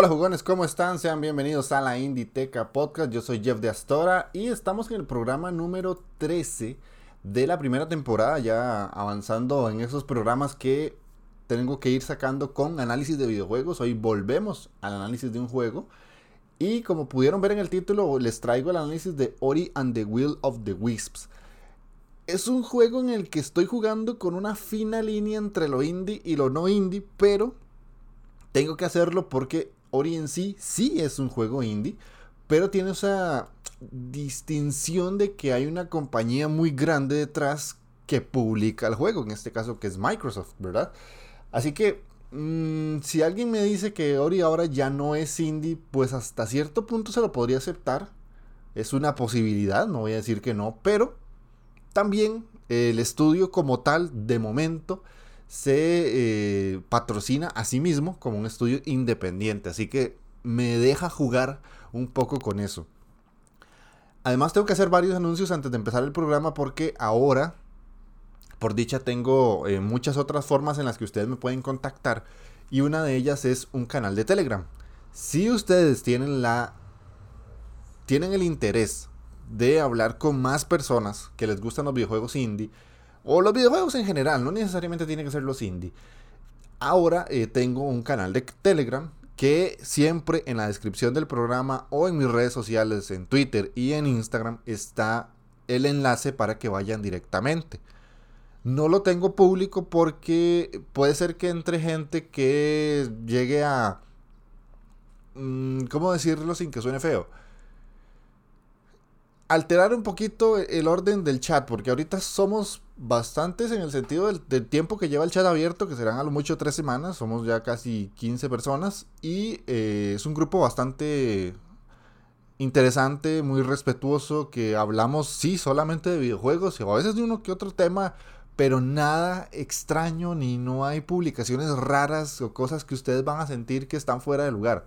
Hola jugones, ¿cómo están? Sean bienvenidos a la Inditeca Podcast. Yo soy Jeff de Astora y estamos en el programa número 13 de la primera temporada, ya avanzando en esos programas que tengo que ir sacando con análisis de videojuegos. Hoy volvemos al análisis de un juego. Y como pudieron ver en el título, les traigo el análisis de Ori and the Will of the Wisps. Es un juego en el que estoy jugando con una fina línea entre lo indie y lo no indie, pero tengo que hacerlo porque Ori en sí sí es un juego indie, pero tiene esa distinción de que hay una compañía muy grande detrás que publica el juego, en este caso que es Microsoft, ¿verdad? Así que mm, si alguien me dice que Ori ahora ya no es indie, pues hasta cierto punto se lo podría aceptar. Es una posibilidad, no voy a decir que no, pero también el estudio como tal, de momento, se eh, patrocina a sí mismo como un estudio independiente. Así que me deja jugar un poco con eso. Además tengo que hacer varios anuncios antes de empezar el programa porque ahora, por dicha, tengo eh, muchas otras formas en las que ustedes me pueden contactar y una de ellas es un canal de Telegram. Si ustedes tienen la tienen el interés de hablar con más personas que les gustan los videojuegos indie o los videojuegos en general, no necesariamente tienen que ser los indie. Ahora eh, tengo un canal de Telegram que siempre en la descripción del programa o en mis redes sociales, en Twitter y en Instagram, está el enlace para que vayan directamente. No lo tengo público porque puede ser que entre gente que llegue a... Mm, ¿Cómo decirlo sin que suene feo? alterar un poquito el orden del chat, porque ahorita somos bastantes en el sentido del, tiempo que lleva el chat abierto, que serán a lo mucho tres semanas, somos ya casi 15 personas, y eh, es un grupo bastante interesante, muy respetuoso, que hablamos, sí, solamente de videojuegos, y a veces de uno que otro tema, pero nada extraño, ni no hay publicaciones raras o cosas que ustedes van a sentir que están fuera de lugar.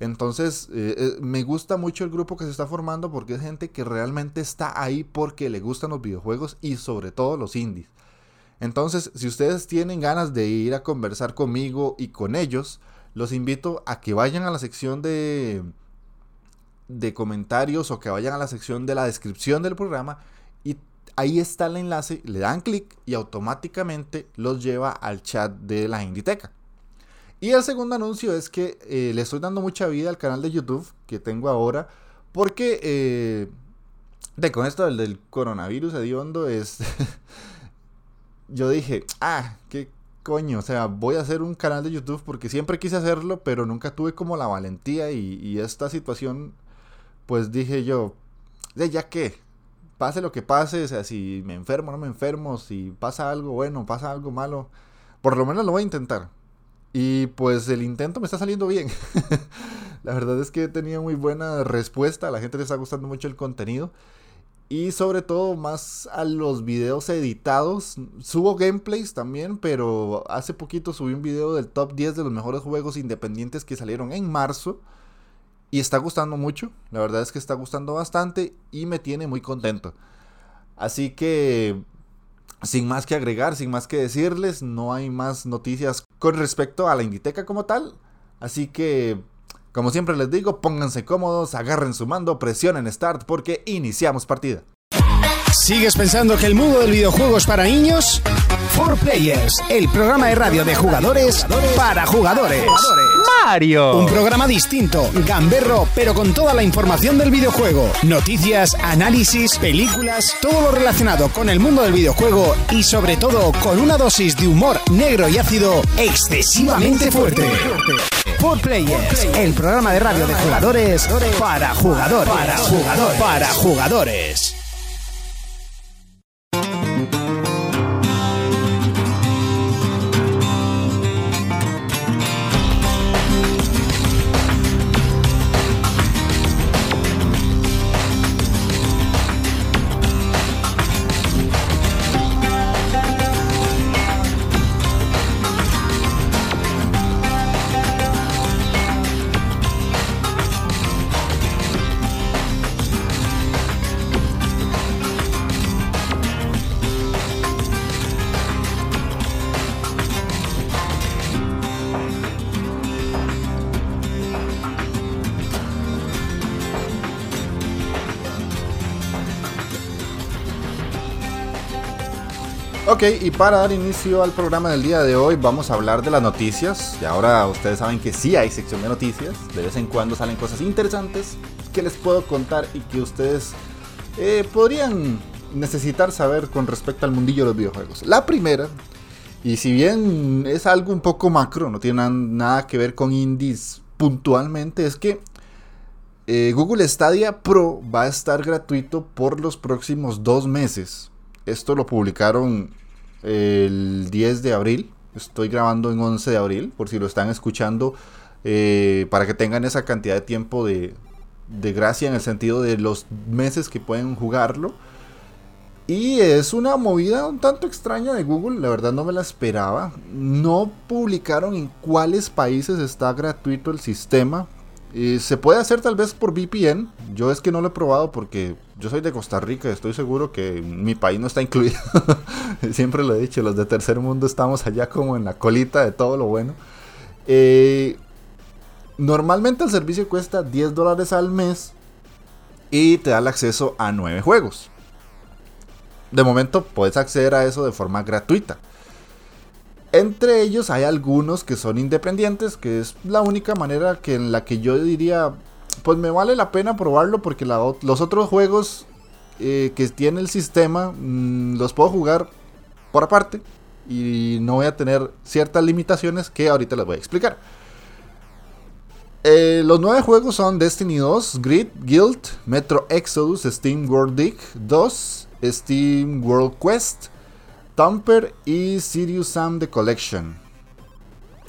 Entonces, eh, eh, me gusta mucho el grupo que se está formando porque es gente que realmente está ahí porque le gustan los videojuegos y sobre todo los indies. Entonces, si ustedes tienen ganas de ir a conversar conmigo y con ellos, los invito a que vayan a la sección de, de comentarios o que vayan a la sección de la descripción del programa y ahí está el enlace, le dan clic y automáticamente los lleva al chat de la Inditeca. Y el segundo anuncio es que eh, le estoy dando mucha vida al canal de YouTube que tengo ahora. Porque eh, de, con esto del, coronavirus hediondo es... yo dije, ah, qué coño, o sea, voy a hacer un canal de YouTube porque siempre quise hacerlo, pero nunca tuve como la valentía y, esta situación, pues dije yo, de ya que, pase lo que pase, o sea, si me enfermo, no me enfermo, si pasa algo bueno, pasa algo malo, por lo menos lo voy a intentar. Y pues el intento me está saliendo bien. la verdad es que he tenido muy buena respuesta. A la gente le está gustando mucho el contenido. Y sobre todo más a los videos editados. Subo gameplays también, pero hace poquito subí un video del top 10 de los mejores juegos independientes que salieron en marzo. Y está gustando mucho. La verdad es que está gustando bastante y me tiene muy contento. Así que sin más que agregar, sin más que decirles, no hay más noticias con respecto a la Inditeca como tal. Así que, como siempre les digo, pónganse cómodos, agarren su mando, presionen Start porque iniciamos partida. ¿Sigues pensando que el mundo del videojuego es para niños? For Players, el programa de radio de jugadores para jugadores. Mario. Un programa distinto, gamberro, pero con toda la información del videojuego. Noticias, análisis, películas, todo lo relacionado con el mundo del videojuego y sobre todo con una dosis de humor negro y ácido excesivamente fuerte. For Players, el programa de radio de jugadores para jugadores. Para jugadores. Para jugadores. Ok, y para dar inicio al programa del día de hoy vamos a hablar de las noticias. Y ahora ustedes saben que sí hay sección de noticias. De vez en cuando salen cosas interesantes que les puedo contar y que ustedes eh, podrían necesitar saber con respecto al mundillo de los videojuegos. La primera, y si bien es algo un poco macro, no tiene nada que ver con indies puntualmente, es que eh, Google Stadia Pro va a estar gratuito por los próximos dos meses. Esto lo publicaron el 10 de abril. Estoy grabando en 11 de abril, por si lo están escuchando, eh, para que tengan esa cantidad de tiempo de, de gracia en el sentido de los meses que pueden jugarlo. Y es una movida un tanto extraña de Google, la verdad no me la esperaba. No publicaron en cuáles países está gratuito el sistema, se puede hacer tal vez por VPN. Yo es que no lo he probado porque yo soy de Costa Rica y estoy seguro que mi país no está incluido. Siempre lo he dicho, los de tercer mundo estamos allá como en la colita de todo lo bueno. Eh, normalmente el servicio cuesta 10 dólares al mes y te da el acceso a 9 juegos. De momento puedes acceder a eso de forma gratuita. Entre ellos hay algunos que son independientes, que es la única manera que en la que yo diría, pues me vale la pena probarlo porque los otros juegos eh, que tiene el sistema mm, los puedo jugar por aparte y no voy a tener ciertas limitaciones que ahorita les voy a explicar. Eh, los nueve juegos son Destiny 2, Grid, Guild, Metro Exodus, Steam World Dig 2, Steam World Quest, Thumper y Sirius Sam The Collection.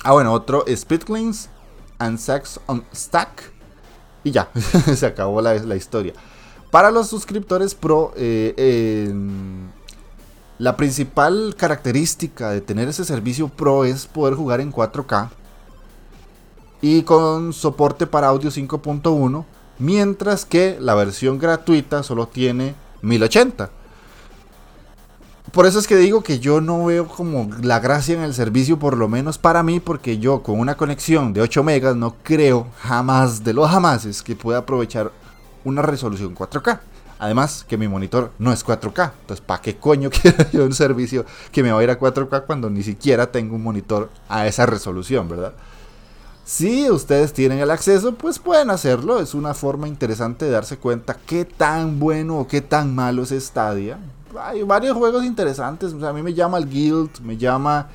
Ah, bueno, otro Speedlings and Sex on Stack. Y ya, se acabó la, historia. Para los suscriptores pro, eh, la principal característica de tener ese servicio pro es poder jugar en 4K y con soporte para audio 5.1, mientras que la versión gratuita solo tiene 1080 por eso es que digo que yo no veo como la gracia en el servicio, por lo menos para mí, porque yo con una conexión de 8 megas no creo jamás de los jamases que pueda aprovechar una resolución 4K. Además, que mi monitor no es 4K. Entonces, ¿para qué coño quiero yo un servicio que me va a ir a 4K cuando ni siquiera tengo un monitor a esa resolución, verdad? Si ustedes tienen el acceso, pues pueden hacerlo. Es una forma interesante de darse cuenta qué tan bueno o qué tan malo es Stadia hay varios juegos interesantes. a mí me llama el Guild, me llama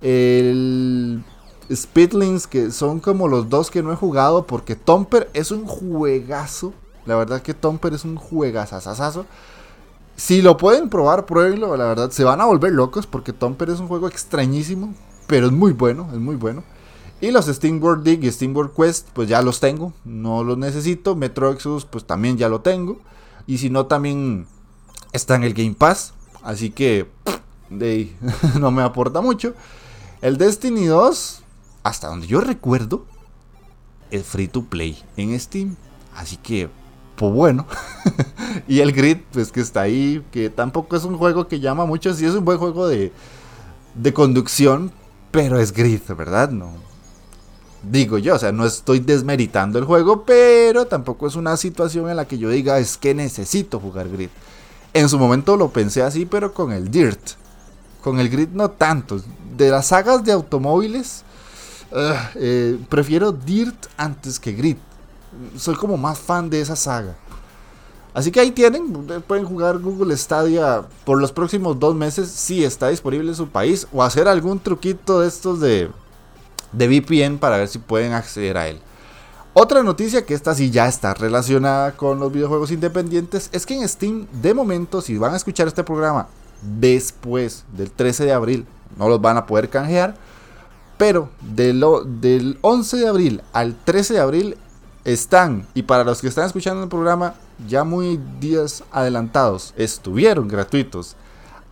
el Spitlings, que son como los dos que no he jugado, porque Tomper es un juegazo. La verdad que Tomper es un juegazazazazo. Si lo pueden probar, pruébenlo. La verdad, se van a volver locos porque Tomper es un juego extrañísimo, pero es muy bueno, es muy bueno. Y los Steam World Dig y Steam World Quest, pues ya los tengo, no los necesito. Metro Exodus, pues también ya lo tengo. Y si no, también Está en el Game Pass. Así que de no me aporta mucho. El Destiny 2, hasta donde yo recuerdo, es free to play en Steam. Así que, pues bueno. y el Grid, pues que está ahí, que tampoco es un juego que llama mucho. Sí es un buen juego de, de conducción, pero es Grid, ¿verdad? No. Digo yo, o sea, no estoy desmeritando el juego, pero tampoco es una situación en la que yo diga es que necesito jugar Grid. En su momento lo pensé así, pero con el Dirt. Con el Grid no tanto. De las sagas de automóviles, eh, prefiero Dirt antes que Grid. Soy como más fan de esa saga. Así que ahí tienen, pueden jugar Google Stadia por los próximos dos meses si está disponible en su país o hacer algún truquito de estos de VPN para ver si pueden acceder a él. Otra noticia que esta sí ya está relacionada con los videojuegos independientes es que en Steam, de momento, si van a escuchar este programa después del 13 de abril, no los van a poder canjear. Pero del, del 11 de abril al 13 de abril están, y para los que están escuchando el programa ya muy días adelantados, estuvieron gratuitos.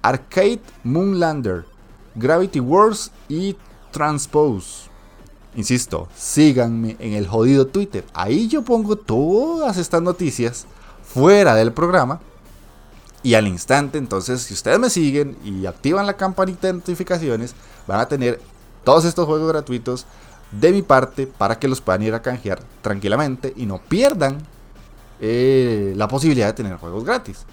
Arcade Moonlander, Gravity Wars y Transpose. Insisto, síganme en el jodido Twitter. Ahí yo pongo todas estas noticias fuera del programa. Y al instante, entonces, si ustedes me siguen y activan la campanita de notificaciones, van a tener todos estos juegos gratuitos de mi parte para que los puedan ir a canjear tranquilamente y no pierdan eh, la posibilidad de tener juegos gratis.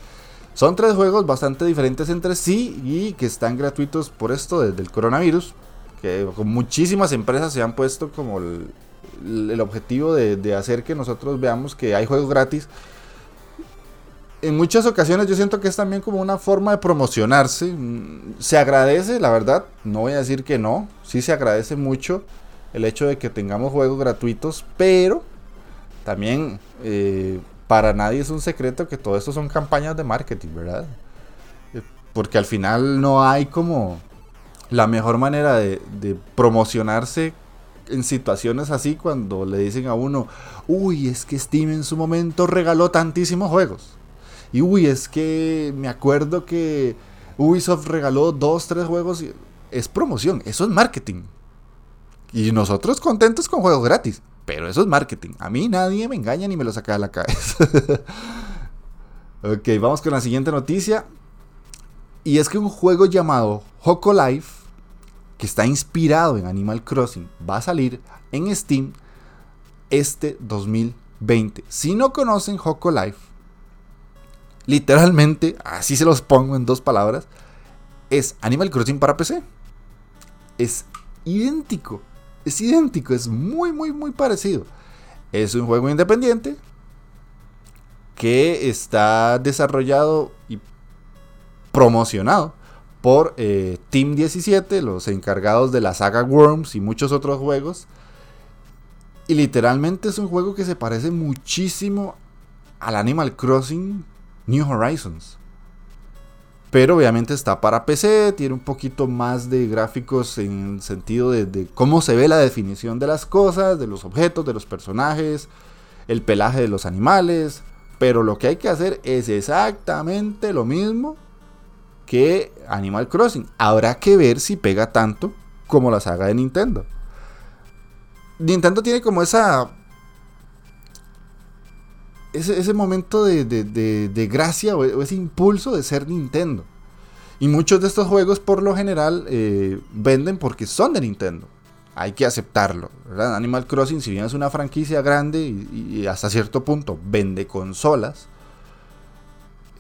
Son tres juegos bastante diferentes entre sí y que están gratuitos por esto desde el coronavirus, que muchísimas empresas se han puesto como el, objetivo de, hacer que nosotros veamos que hay juegos gratis. En muchas ocasiones yo siento que es también como una forma de promocionarse. Se agradece, la verdad, no voy a decir que no, sí se agradece mucho el hecho de que tengamos juegos gratuitos, pero también eh, para nadie es un secreto que todo esto son campañas de marketing, ¿verdad? Eh, porque al final no hay como la mejor manera de, promocionarse en situaciones así cuando le dicen a uno, uy, es que Steam en su momento regaló tantísimos juegos. Y uy, es que me acuerdo que Ubisoft regaló dos, tres juegos. Es promoción, eso es marketing. Y nosotros contentos con juegos gratis. Pero eso es marketing. A mí nadie me engaña ni me lo saca de la cabeza. ok, vamos con la siguiente noticia. Y es que un juego llamado Hoco Life, que está inspirado en Animal Crossing, va a salir en Steam este 2020. Si no conocen Hoco Life, literalmente, así se los pongo en dos palabras, es Animal Crossing para PC. Es idéntico es idéntico, es muy, muy, muy parecido. Es un juego independiente que está desarrollado y promocionado por eh, Team 17, los encargados de la saga Worms y muchos otros juegos. Y literalmente es un juego que se parece muchísimo al Animal Crossing New Horizons. Pero obviamente está para PC, tiene un poquito más de gráficos en el sentido de, cómo se ve la definición de las cosas, de los objetos, de los personajes, el pelaje de los animales. Pero lo que hay que hacer es exactamente lo mismo que Animal Crossing. Habrá que ver si pega tanto como la saga de Nintendo. Nintendo tiene como esa ese, momento de, gracia o, ese impulso de ser Nintendo. Y muchos de estos juegos por lo general eh, venden porque son de Nintendo. Hay que aceptarlo. Animal Crossing, si bien es una franquicia grande y, hasta cierto punto vende consolas,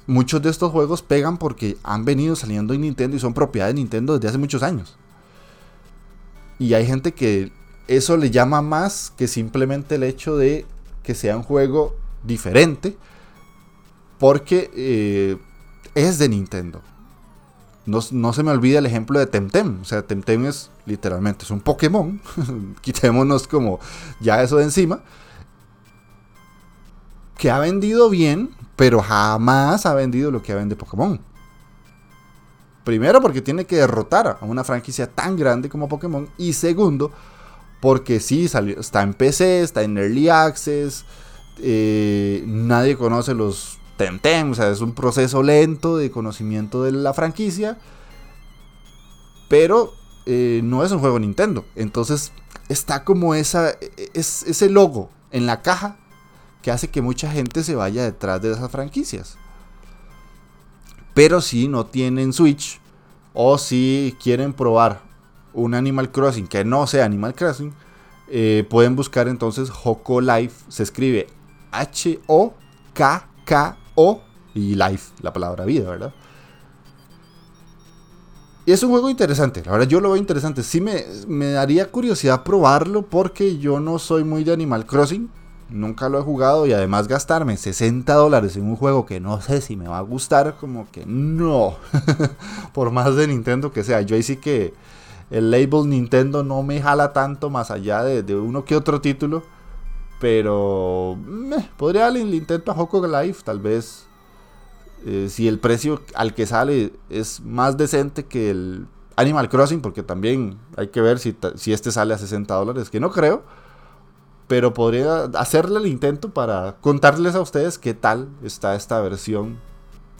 muchos de estos juegos pegan porque han venido saliendo en Nintendo y son propiedad de Nintendo desde hace muchos años. Y hay gente que eso le llama más que simplemente el hecho de que sea un juego diferente porque eh, es de Nintendo. No, se me olvida el ejemplo de Temtem. O sea, Temtem es literalmente es un Pokémon. Quitémonos como ya eso de encima. Que ha vendido bien, pero jamás ha vendido lo que vendido Pokémon. Primero porque tiene que derrotar a una franquicia tan grande como Pokémon. Y segundo, porque sí, salió, está en PC, está en Early Access. Eh, nadie conoce los Temtem, o sea, es un proceso lento de conocimiento de la franquicia, pero eh, no es un juego Nintendo. Entonces está como esa, es, ese logo en la caja que hace que mucha gente se vaya detrás de esas franquicias. Pero si no tienen Switch o si quieren probar un Animal Crossing que no sea Animal Crossing, eh, pueden buscar entonces Hoko Life. Se escribe H-O-K-K-O y life, la palabra vida, ¿verdad? Y es un juego interesante, la verdad yo lo veo interesante. Sí me, me daría curiosidad probarlo porque yo no soy muy de Animal Crossing. Nunca lo he jugado y además gastarme 60 dólares en un juego que no sé si me va a gustar, como que no. Por más de Nintendo que sea. Yo ahí sí que el label Nintendo no me jala tanto más allá de, de uno que otro título. Pero podría darle el intento a Hoko Life, tal vez. Eh, si el precio al que sale es más decente que el Animal Crossing, porque también hay que ver si, si este sale a 60 dólares, que no creo. Pero podría hacerle el intento para contarles a ustedes qué tal está esta versión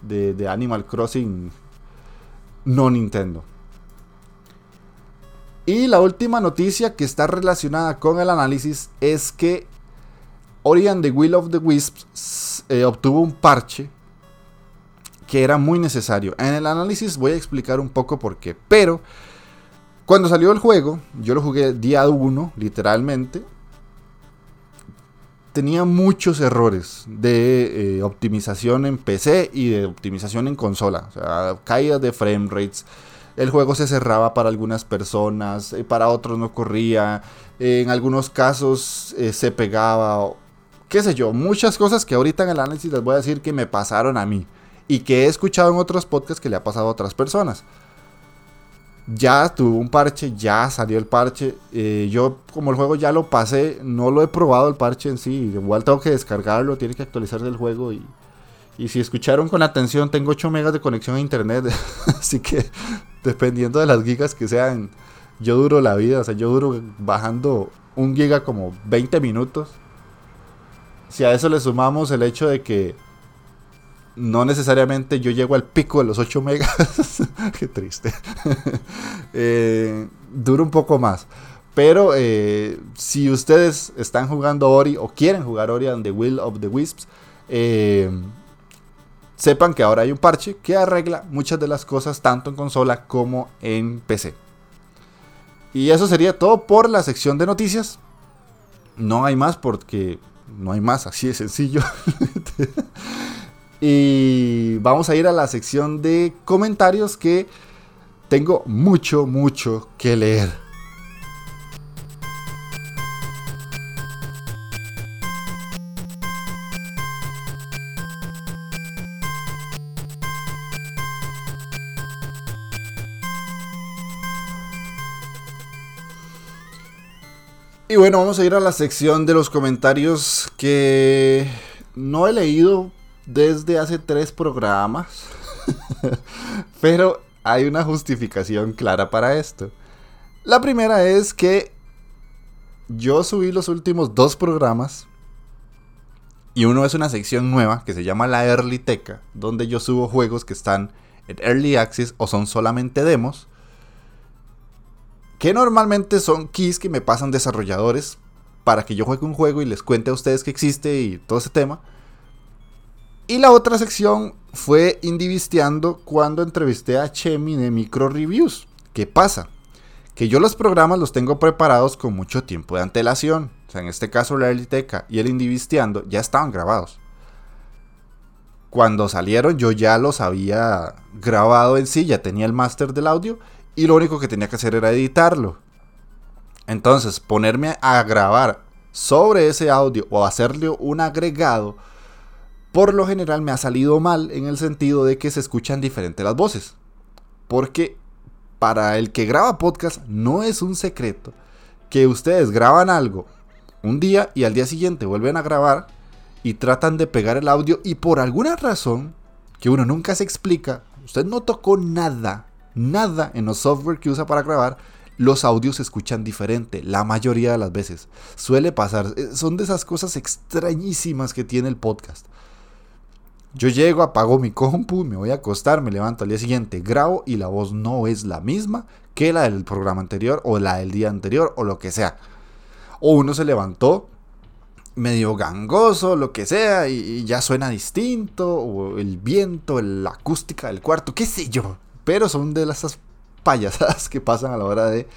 de, Animal Crossing no Nintendo. Y la última noticia que está relacionada con el análisis es que Ori and the Will of the Wisps eh, obtuvo un parche que era muy necesario. En el análisis voy a explicar un poco por qué. Pero cuando salió el juego, yo lo jugué día 1, literalmente. Tenía muchos errores de eh, optimización en PC y de optimización en consola. O caídas de frame rates. El juego se cerraba para algunas personas, eh, para otros no corría. en algunos casos eh, se pegaba. Qué sé yo, muchas cosas que ahorita en el análisis les voy a decir que me pasaron a mí. Y que he escuchado en otros podcasts que le ha pasado a otras personas ya tuvo un parche, ya salió el parche. Eh, yo, como el juego ya lo pasé, no lo he probado el parche en sí. Igual tengo que descargarlo, tiene que actualizarse el juego. Y, y si escucharon con atención, tengo 8 megas de conexión a internet. Así que, dependiendo de las gigas que sean, yo duro la vida. O sea, yo duro bajando un giga como 20 minutos. Si a eso le sumamos el hecho de que no necesariamente yo llego al pico de los 8 megas. Qué triste. eh, dura un poco más. Pero eh, si ustedes están jugando Ori o quieren jugar Ori and the Will of the Wisps, eh, sepan que ahora hay un parche que arregla muchas de las cosas tanto en consola como en PC. Y eso sería todo por la sección de noticias. No hay más porque no hay más, así de sencillo. Y vamos a ir a la sección de comentarios que tengo mucho, mucho que leer. Y bueno, vamos a ir a la sección de los comentarios que no he leído desde hace tres programas. Pero hay una justificación clara para esto. La primera es que yo subí los últimos dos programas. Y uno es una sección nueva que se llama la Early Teca, donde yo subo juegos que están en Early Access o son solamente demos. Que normalmente son keys que me pasan desarrolladores para que yo juegue un juego y les cuente a ustedes que existe y todo ese tema. Y la otra sección fue Indivisteando cuando entrevisté a Chemi de Micro Reviews. ¿Qué pasa? Que yo los programas los tengo preparados con mucho tiempo de antelación. O sea, en este caso la Eliteca y el Indivisteando ya estaban grabados. Cuando salieron yo ya los había grabado en sí, ya tenía el máster del audio y lo único que tenía que hacer era editarlo. Entonces, ponerme a grabar sobre ese audio o hacerle un agregado por lo general me ha salido mal en el sentido de que se escuchan diferentes las voces. Porque para el que graba podcast no es un secreto que ustedes graban algo un día y al día siguiente vuelven a grabar y tratan de pegar el audio y por alguna razón que uno nunca se explica, usted no tocó nada, nada en los software que usa para grabar, los audios se escuchan diferente la mayoría de las veces. Suele pasar, eh, son de esas cosas extrañísimas que tiene el podcast. Yo llego, apago mi compu, me voy a acostar, me levanto al día siguiente, grabo y la voz no es la misma que la del programa anterior o la del día anterior o lo que sea. O uno se levantó medio gangoso, lo que sea, y, ya suena distinto, o el viento, la acústica del cuarto, qué sé yo. Pero son de las payasadas que pasan a la hora de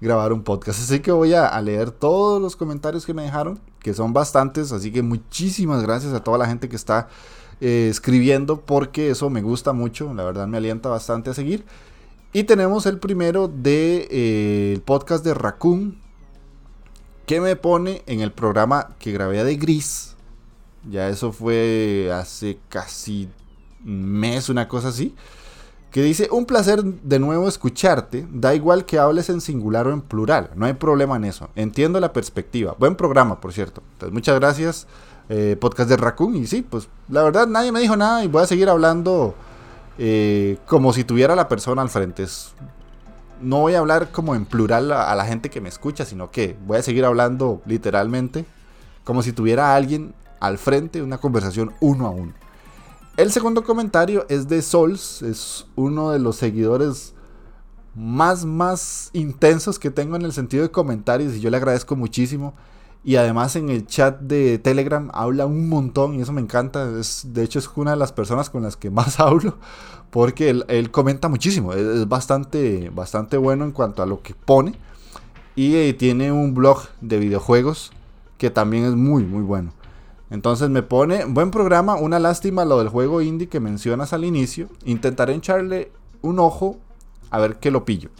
grabar un podcast. Así que voy a, leer todos los comentarios que me dejaron, que son bastantes, así que muchísimas gracias a toda la gente que está eh, escribiendo porque eso me gusta mucho, la verdad me alienta bastante a seguir. Y tenemos el primero del de, eh, podcast de Raccoon, que me pone en el programa que grabé de Gris. Ya eso fue hace casi mes, una cosa así. Que dice, un placer de nuevo escucharte, da igual que hables en singular o en plural, no hay problema en eso, entiendo la perspectiva. Buen programa, por cierto. Entonces, muchas gracias eh, podcast de Raccoon. Y sí, pues la verdad nadie me dijo nada y voy a seguir hablando eh, como si tuviera la persona al frente. no voy a hablar como en plural a, la gente que me escucha, sino que voy a seguir hablando literalmente como si tuviera a alguien al frente, una conversación uno a uno. El segundo comentario es de Sols, es uno de los seguidores más, más intensos que tengo en el sentido de comentarios y yo le agradezco muchísimo. Y además en el chat de Telegram habla un montón y eso me encanta. Es, de hecho es una de las personas con las que más hablo porque él, comenta muchísimo. Es, bastante, bastante bueno en cuanto a lo que pone. Y eh, tiene un blog de videojuegos que también es muy, muy bueno. Entonces me pone, buen programa, una lástima lo del juego indie que mencionas al inicio. Intentaré echarle un ojo a ver qué lo pillo.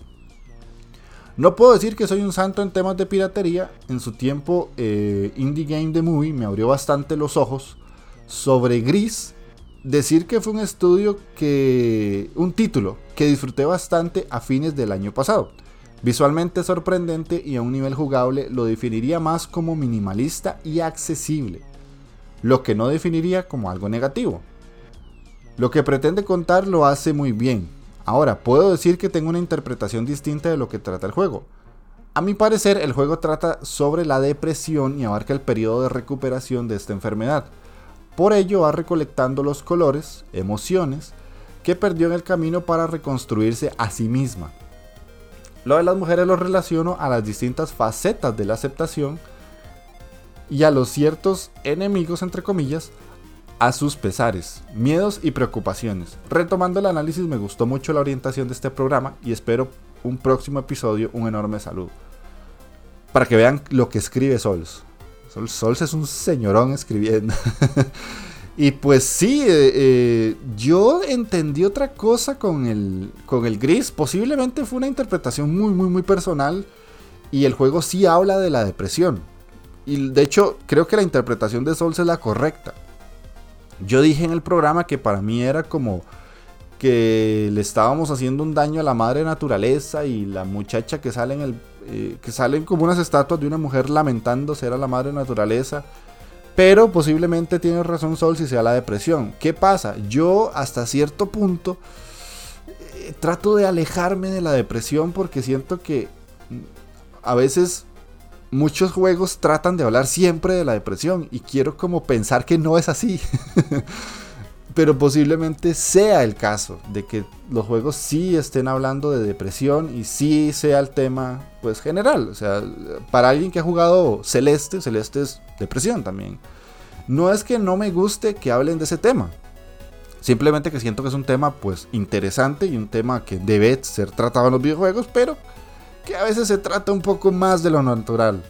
No puedo decir que soy un santo en temas de piratería. En su tiempo, eh, Indie Game The Movie me abrió bastante los ojos. Sobre Gris, decir que fue un estudio que. un título que disfruté bastante a fines del año pasado. Visualmente sorprendente y a un nivel jugable lo definiría más como minimalista y accesible, lo que no definiría como algo negativo. Lo que pretende contar lo hace muy bien, Ahora, puedo decir que tengo una interpretación distinta de lo que trata el juego. A mi parecer, el juego trata sobre la depresión y abarca el periodo de recuperación de esta enfermedad. Por ello va recolectando los colores, emociones, que perdió en el camino para reconstruirse a sí misma. Lo de las mujeres lo relaciono a las distintas facetas de la aceptación y a los ciertos enemigos, entre comillas, a sus pesares, miedos y preocupaciones. Retomando el análisis, me gustó mucho la orientación de este programa y espero un próximo episodio un enorme saludo. Para que vean lo que escribe Sols. Sols, es un señorón escribiendo. y pues sí, eh, eh, yo entendí otra cosa con el, con el gris. Posiblemente fue una interpretación muy, muy, muy personal. Y el juego sí habla de la depresión. Y de hecho, creo que la interpretación de Sols es la correcta. Yo dije en el programa que para mí era como que le estábamos haciendo un daño a la madre naturaleza y la muchacha que sale en el eh, que salen como unas estatuas de una mujer lamentándose era la madre naturaleza. Pero posiblemente tiene razón Sol si sea la depresión. ¿Qué pasa? Yo hasta cierto punto eh, trato de alejarme de la depresión porque siento que mm, a veces muchos juegos tratan de hablar siempre de la depresión y quiero como pensar que no es así. Pero posiblemente sea el caso de que los juegos sí estén hablando de depresión y sí sea el tema pues general. O sea, para alguien que ha jugado Celeste, Celeste es depresión también. No es que no me guste que hablen de ese tema. Simplemente que siento que es un tema pues interesante y un tema que debe ser tratado en los videojuegos, pero que a veces se trata un poco más de lo natural.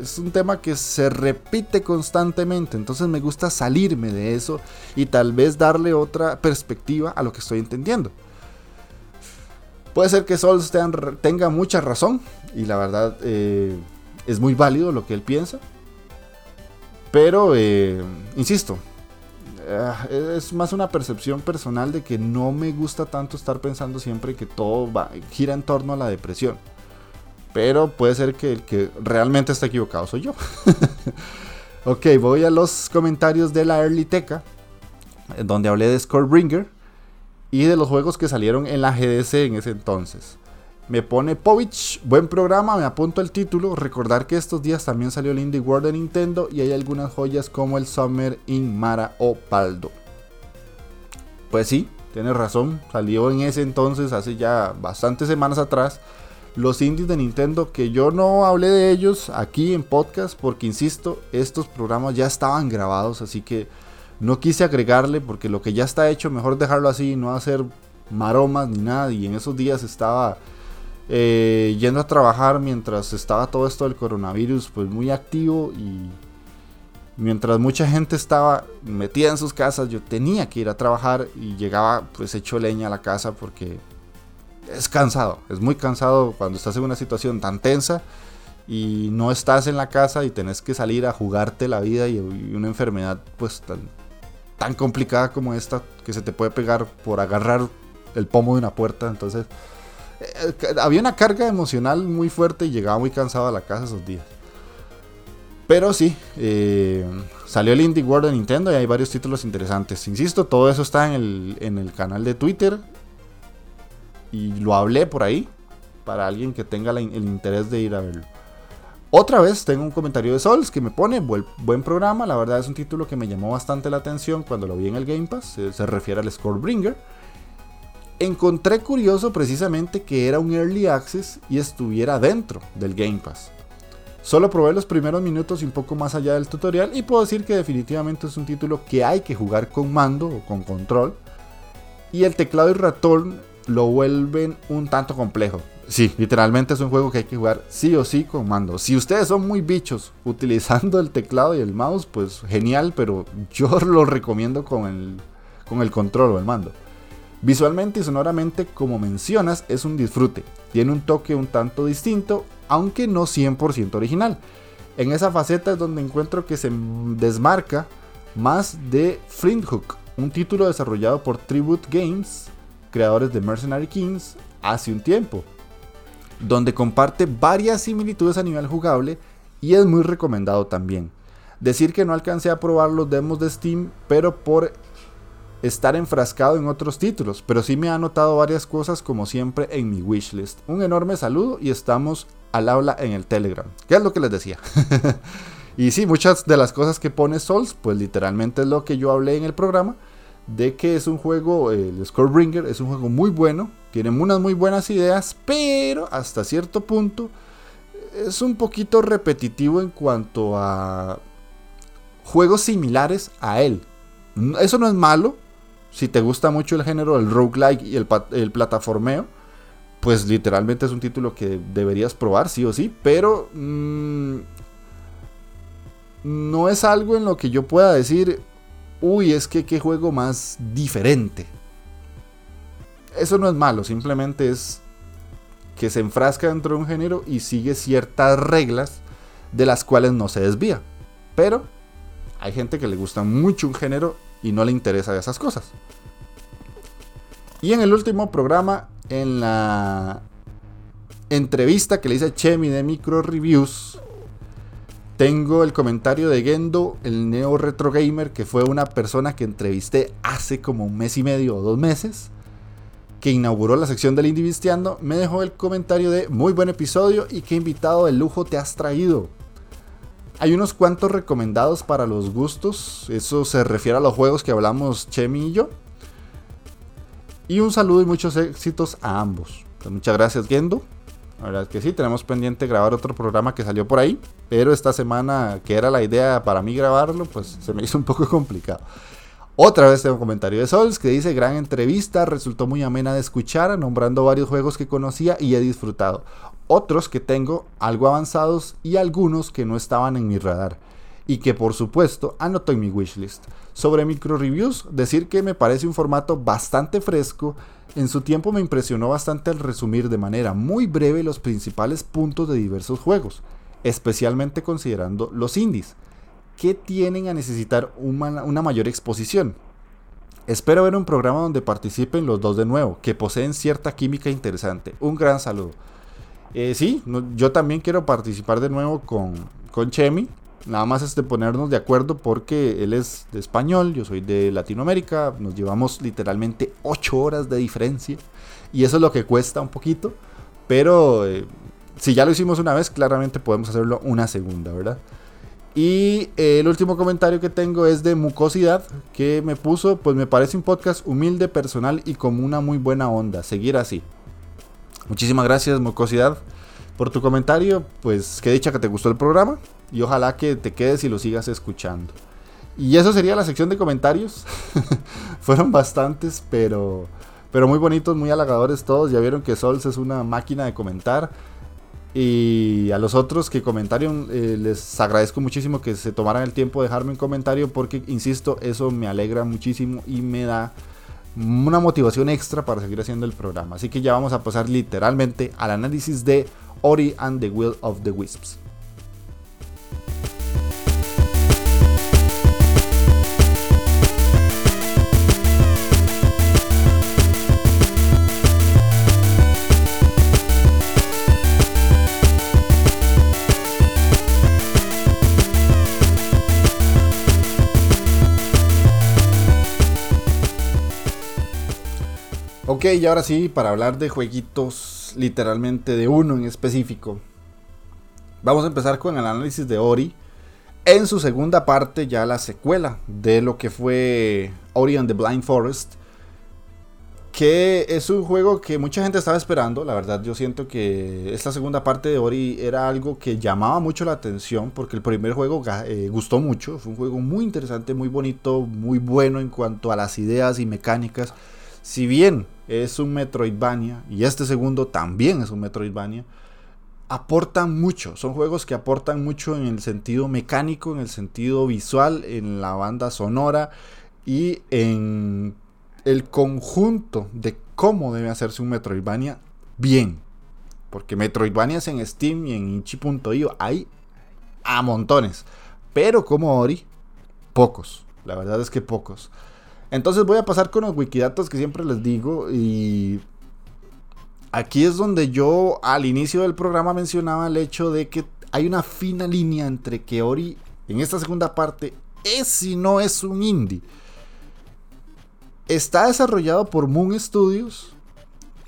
Es un tema que se repite constantemente, entonces me gusta salirme de eso y tal vez darle otra perspectiva a lo que estoy entendiendo. Puede ser que Sol tenga mucha razón y la verdad eh, es muy válido lo que él piensa. Pero, eh, insisto, eh, es más una percepción personal de que no me gusta tanto estar pensando siempre que todo gira en torno a la depresión. Pero puede ser que el que realmente está equivocado soy yo. ok, voy a los comentarios de la Early Teca, donde hablé de Scorebringer y de los juegos que salieron en la GDC en ese entonces. Me pone Povich, buen programa, me apunto el título. Recordar que estos días también salió el Indie World de Nintendo y hay algunas joyas como el Summer in Mara o Paldo. Pues sí, tienes razón, salió en ese entonces, hace ya bastantes semanas atrás los indies de Nintendo, que yo no hablé de ellos aquí en podcast, porque insisto, estos programas ya estaban grabados, así que no quise agregarle, porque lo que ya está hecho, mejor dejarlo así, no hacer maromas ni nada. Y en esos días estaba eh, yendo a trabajar mientras estaba todo esto del coronavirus, pues muy activo y mientras mucha gente estaba metida en sus casas, yo tenía que ir a trabajar y llegaba pues hecho leña a la casa porque es cansado, es muy cansado cuando estás en una situación tan tensa y no estás en la casa y tenés que salir a jugarte la vida y, una enfermedad pues tan, complicada como esta que se te puede pegar por agarrar el pomo de una puerta. Entonces, eh, había una carga emocional muy fuerte y llegaba muy cansado a la casa esos días. Pero sí, eh, salió el Indie World de Nintendo y hay varios títulos interesantes. Insisto, todo eso está en el, en el canal de Twitter y lo hablé por ahí para alguien que tenga el interés de ir a verlo. Otra vez tengo un comentario de Sols que me pone buen, programa. La verdad es un título que me llamó bastante la atención cuando lo vi en el Game Pass. Se, refiere al Scorebringer. Encontré curioso precisamente que era un Early Access y estuviera dentro del Game Pass. Solo probé los primeros minutos y un poco más allá del tutorial y puedo decir que definitivamente es un título que hay que jugar con mando o con control. Y el teclado y ratón lo vuelven un tanto complejo. Sí, literalmente es un juego que hay que jugar sí o sí con mando. Si ustedes son muy bichos utilizando el teclado y el mouse, pues genial, pero yo lo recomiendo con el, con el control o el mando. Visualmente y sonoramente, como mencionas, es un disfrute. Tiene un toque un tanto distinto, aunque no 100% original. En esa faceta es donde encuentro que se desmarca más de Flint Hook, un título desarrollado por Tribute Games, creadores de Mercenary Kings, hace un tiempo, donde comparte varias similitudes a nivel jugable y es muy recomendado también. Decir que no alcancé a probar los demos de Steam, pero por estar enfrascado en otros títulos, pero sí me ha notado varias cosas como siempre en mi wishlist. Un enorme saludo y estamos al habla en el Telegram. ¿Qué es lo que les decía? y sí, muchas de las cosas que pone Souls, pues literalmente es lo que yo hablé en el programa, de que es un juego, el Scorebringer es un juego muy bueno, tiene unas muy buenas ideas, pero hasta cierto punto es un poquito repetitivo en cuanto a juegos similares a él. Eso no es malo, si te gusta mucho el género del roguelike y el, el plataformeo, pues literalmente es un título que deberías probar, sí o sí, pero mm, no es algo en lo que yo pueda decir, uy, es que qué juego más diferente. Eso no es malo, simplemente es que se enfrasca dentro de un género y sigue ciertas reglas de las cuales no se desvía. Pero hay gente que le gusta mucho un género y no le interesa esas cosas. Y en el último programa, en la entrevista que le hice a Chemi de Micro Reviews, tengo el comentario de Gendo, el neo retro gamer, que fue una persona que entrevisté hace como un mes y medio o dos meses, que inauguró la sección del Indie Me dejó el comentario de muy buen episodio y qué invitado de lujo te has traído. Hay unos cuantos recomendados para los gustos. Eso se refiere a los juegos que hablamos Chemi y yo. Y un saludo y muchos éxitos a ambos. Muchas gracias, Gendo. La verdad es que sí, tenemos pendiente grabar otro programa que salió por ahí. Pero esta semana, que era la idea para mí grabarlo, pues se me hizo un poco complicado. Otra vez tengo un comentario de Sols que dice: Gran entrevista, resultó muy amena de escuchar, nombrando varios juegos que conocía y he disfrutado otros que tengo algo avanzados y algunos que no estaban en mi radar y que por supuesto anoto en mi wishlist. Sobre micro reviews, decir que me parece un formato bastante fresco. En su tiempo me impresionó bastante el resumir de manera muy breve los principales puntos de diversos juegos, especialmente considerando los indies, que tienen a necesitar una, una mayor exposición. Espero ver un programa donde participen los dos de nuevo, que poseen cierta química interesante. Un gran saludo. Eh, sí, yo también quiero participar de nuevo con, con Chemi. Nada más es de ponernos de acuerdo porque él es de español, yo soy de Latinoamérica. Nos llevamos literalmente 8 horas de diferencia. Y eso es lo que cuesta un poquito. Pero eh, si ya lo hicimos una vez, claramente podemos hacerlo una segunda, ¿verdad? Y eh, el último comentario que tengo es de Mucosidad, que me puso, pues me parece un podcast humilde, personal y con una muy buena onda. Seguir así. Muchísimas gracias, Mocosidad, por tu comentario. Pues qué dicha que te gustó el programa y ojalá que te quedes y lo sigas escuchando. Y eso sería la sección de comentarios. Fueron bastantes, pero, pero muy bonitos, muy halagadores todos. Ya vieron que Sols es una máquina de comentar. Y a los otros que comentaron, eh, les agradezco muchísimo que se tomaran el tiempo de dejarme un comentario porque, insisto, eso me alegra muchísimo y me da una motivación extra para seguir haciendo el programa. Así que ya vamos a pasar literalmente al análisis de Ori and the Will of the Wisps. Y ahora sí, para hablar de jueguitos, literalmente de uno en específico. Vamos a empezar con el análisis de Ori. En su segunda parte, ya la secuela de lo que fue Ori and the Blind Forest. Que es un juego que mucha gente estaba esperando. La verdad, yo siento que esta segunda parte de Ori era algo que llamaba mucho la atención. Porque el primer juego eh, gustó mucho. Fue un juego muy interesante, muy bonito, muy bueno en cuanto a las ideas y mecánicas si bien es un Metroidvania y este segundo también es un Metroidvania, aportan mucho. Son juegos que aportan mucho en el sentido mecánico, en el sentido visual, en la banda sonora y en el conjunto de cómo debe hacerse un Metroidvania bien. Porque Metroidvanias en Steam y en Inchi.io hay a montones. Pero como Ori, pocos. La verdad es que pocos. Entonces voy a pasar con los wikidatos que siempre les digo y aquí es donde yo al inicio del programa mencionaba el hecho de que hay una fina línea entre que Ori en esta segunda parte es y no es un indie. Está desarrollado por Moon Studios,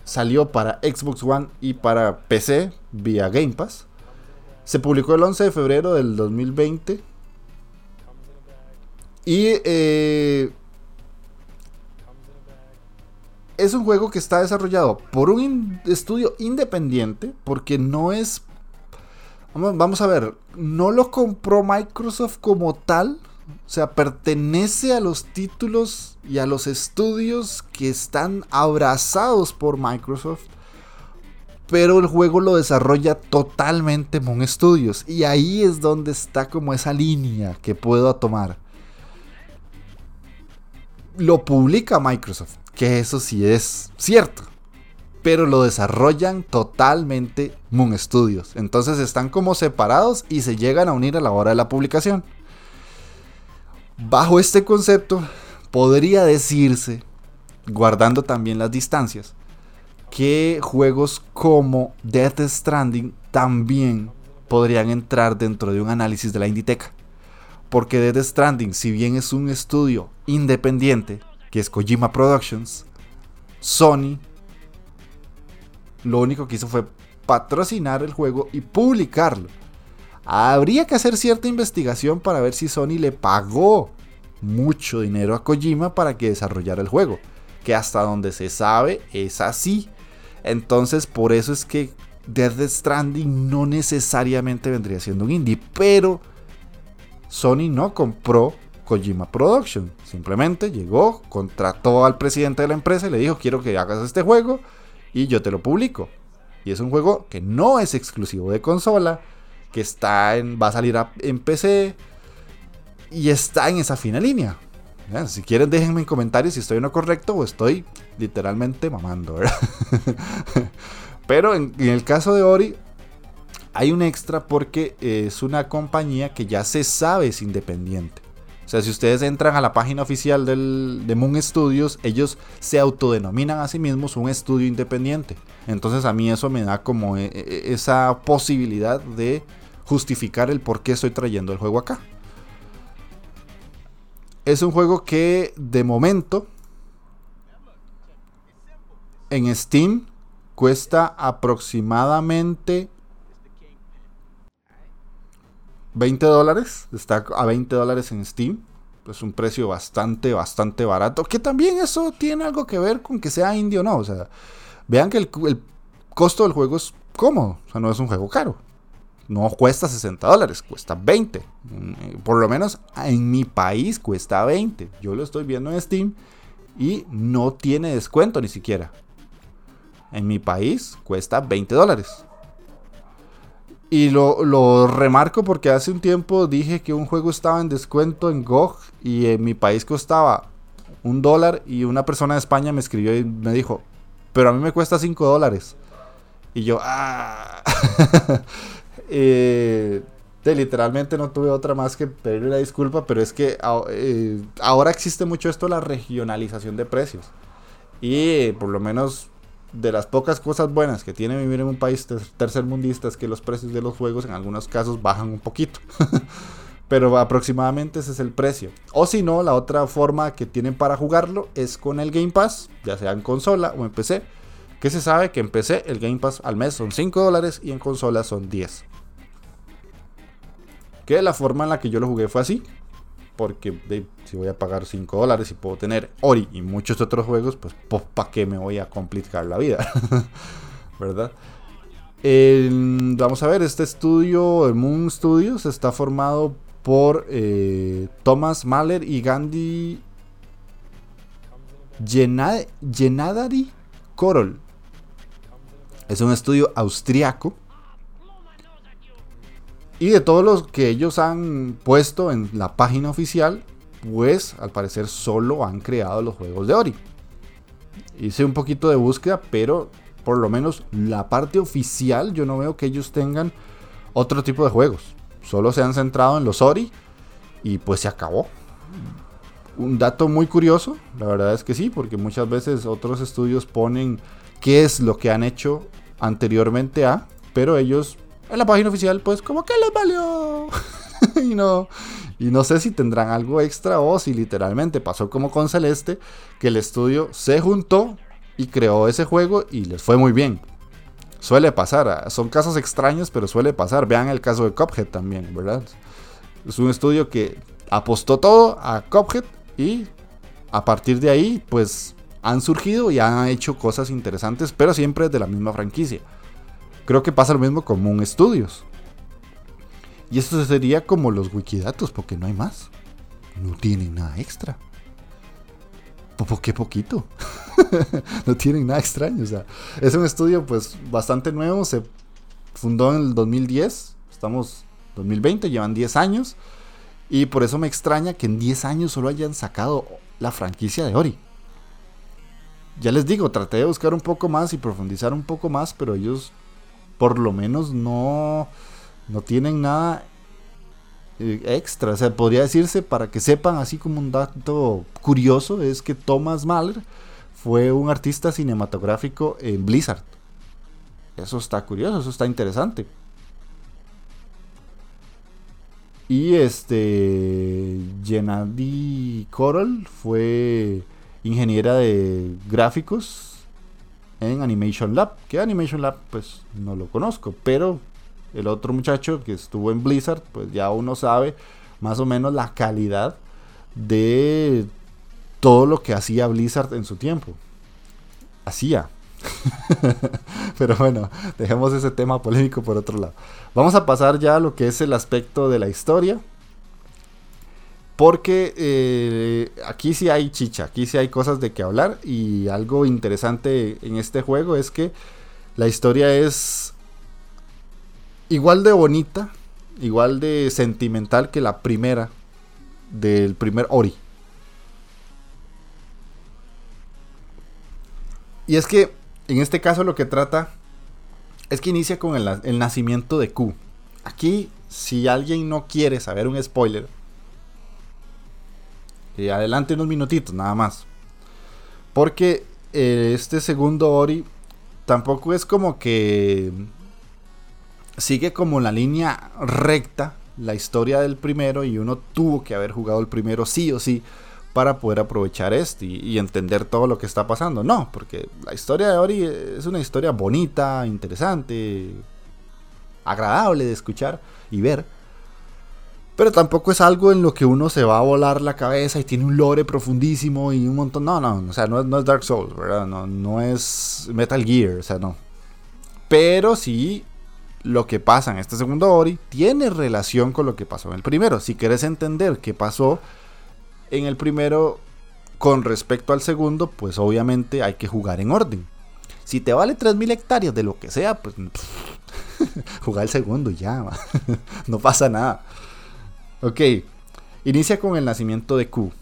salió para Xbox One y para PC vía Game Pass. Se publicó el 11 de febrero del 2020. Y eh, es un juego que está desarrollado por un estudio independiente, porque no es... Vamos a ver, no lo compró Microsoft como tal, o sea, pertenece a los títulos y a los estudios que están abrazados por Microsoft. Pero el juego lo desarrolla totalmente Moon Studios. Y ahí es donde está como esa línea que puedo tomar. Lo publica Microsoft que eso sí es cierto. Pero lo desarrollan totalmente Moon Studios. Entonces están como separados y se llegan a unir a la hora de la publicación. Bajo este concepto, podría decirse, guardando también las distancias, que juegos como Death Stranding también podrían entrar dentro de un análisis de la Inditeca. Porque Death Stranding, si bien es un estudio independiente, es Kojima Productions, Sony lo único que hizo fue patrocinar el juego y publicarlo. Habría que hacer cierta investigación para ver si Sony le pagó mucho dinero a Kojima para que desarrollara el juego. Que hasta donde se sabe es así. Entonces por eso es que Death Stranding no necesariamente vendría siendo un indie. Pero Sony no compró Kojima Production. Simplemente llegó, contrató al presidente de la empresa y le dijo, quiero que hagas este juego y yo te lo publico. Y es un juego que no es exclusivo de consola, que está en, va a salir en PC y está en esa fina línea. Si quieren déjenme en comentarios si estoy en lo correcto o estoy literalmente mamando. Pero en, el caso de Ori hay un extra porque es una compañía que ya se sabe es independiente. O sea, si ustedes entran a la página oficial del, de Moon Studios, ellos se autodenominan a sí mismos un estudio independiente. Entonces a mí eso me da como e, e, esa posibilidad de justificar el por qué estoy trayendo el juego acá. Es un juego que de momento en Steam cuesta aproximadamente 20 dólares. Está a 20 dólares en Steam. Es un precio bastante, bastante barato. Que también eso tiene algo que ver con que sea indie o no. O sea, vean que el, costo del juego es cómodo. O sea, no es un juego caro. No cuesta 60 dólares, cuesta 20. Mm, por lo menos en mi país cuesta 20. Yo lo estoy viendo en Steam y no tiene descuento ni siquiera. En mi país cuesta 20 dólares. Y lo, remarco porque hace un tiempo dije que un juego estaba en descuento en GOG y en mi país costaba un dólar y una persona de España me escribió y me dijo, pero a mí me cuesta 5 dólares. Y yo, ah, eh, literalmente no tuve otra más que pedirle la disculpa, pero es que eh, ahora existe mucho esto, la regionalización de precios. Y por lo menos de las pocas cosas buenas que tiene vivir en un país tercermundista es que los precios de los juegos en algunos casos bajan un poquito. Pero aproximadamente ese es el precio. O si no, la otra forma que tienen para jugarlo es con el Game Pass, ya sea en consola o en PC. Que se sabe que en PC el Game Pass al mes son 5 dólares y en consola son 10. Que la forma en la que yo lo jugué fue así porque si voy a pagar 5 dólares y puedo tener Ori y muchos otros juegos, pues, ¿para qué me voy a complicar la vida? ¿Verdad? vamos a ver, este estudio, el Moon Studios, está formado por eh, Thomas Mahler y Gandhi Yenadari Korol. Es un estudio austriaco. Y de todos los que ellos han puesto en la página oficial, pues al parecer solo han creado los juegos de Ori. Hice un poquito de búsqueda, pero por lo menos la parte oficial yo no veo que ellos tengan otro tipo de juegos. Solo se han centrado en los Ori y pues se acabó. Un dato muy curioso, la verdad es que sí, porque muchas veces otros estudios ponen qué es lo que han hecho anteriormente a, pero ellos en la página oficial pues como que les valió. y no y no sé si tendrán algo extra o si literalmente pasó como con Celeste, que el estudio se juntó y creó ese juego y les fue muy bien. Suele pasar, ah, son casos extraños, pero suele pasar. Vean el caso de Cuphead también, ¿verdad? Es un estudio que apostó todo a Cuphead y a partir de ahí, pues han surgido y han hecho cosas interesantes, pero siempre de la misma franquicia. Creo que pasa lo mismo con Moon Studios. Y esto sería como los wikidatos, porque no hay más. No tienen nada extra. ¿Por qué poquito? no tienen nada extraño. O sea, es un estudio pues bastante nuevo. Se fundó en el 2010. Estamos 2020, llevan 10 años. Y por eso me extraña que en 10 años solo hayan sacado la franquicia de Ori. Ya les digo, traté de buscar un poco más y profundizar un poco más, pero ellos por lo menos no no tienen nada eh, extra. O sea, podría decirse, para que sepan, así como un dato curioso, es que Thomas Mahler fue un artista cinematográfico en Blizzard. Eso está curioso, eso está interesante. Y este. Gennady Coral fue ingeniera de gráficos en Animation Lab. Que Animation Lab, pues no lo conozco, pero el otro muchacho que estuvo en Blizzard, pues ya uno sabe más o menos la calidad de todo lo que hacía Blizzard en su tiempo. Hacía. Pero bueno, dejemos ese tema polémico por otro lado. Vamos a pasar ya a lo que es el aspecto de la historia. Porque eh, aquí sí hay chicha, aquí sí hay cosas de que hablar. Y algo interesante en este juego es que la historia es igual de bonita, igual de sentimental que la primera del primer Ori. Y es que en este caso lo que trata es que inicia con el, nacimiento de Q. Aquí, si alguien no quiere saber un spoiler, adelante unos minutitos nada más. Porque eh, este segundo Ori tampoco es como que sigue como la línea recta la historia del primero y uno tuvo que haber jugado el primero sí o sí para poder aprovechar este y, entender todo lo que está pasando. No, porque la historia de Ori es una historia bonita, interesante, agradable de escuchar y ver. Pero tampoco es algo en lo que uno se va a volar la cabeza y tiene un lore profundísimo y un montón. No, no, o sea, no, no es Dark Souls, ¿verdad? No, no es Metal Gear, o sea, no. Pero sí lo que pasa en este segundo Ori tiene relación con lo que pasó en el primero. Si quieres entender qué pasó en el primero con respecto al segundo, pues obviamente hay que jugar en orden. Si te vale 3.000 hectáreas de lo que sea, pues jugar el segundo ya, no pasa nada. Ok, inicia con el nacimiento de Q.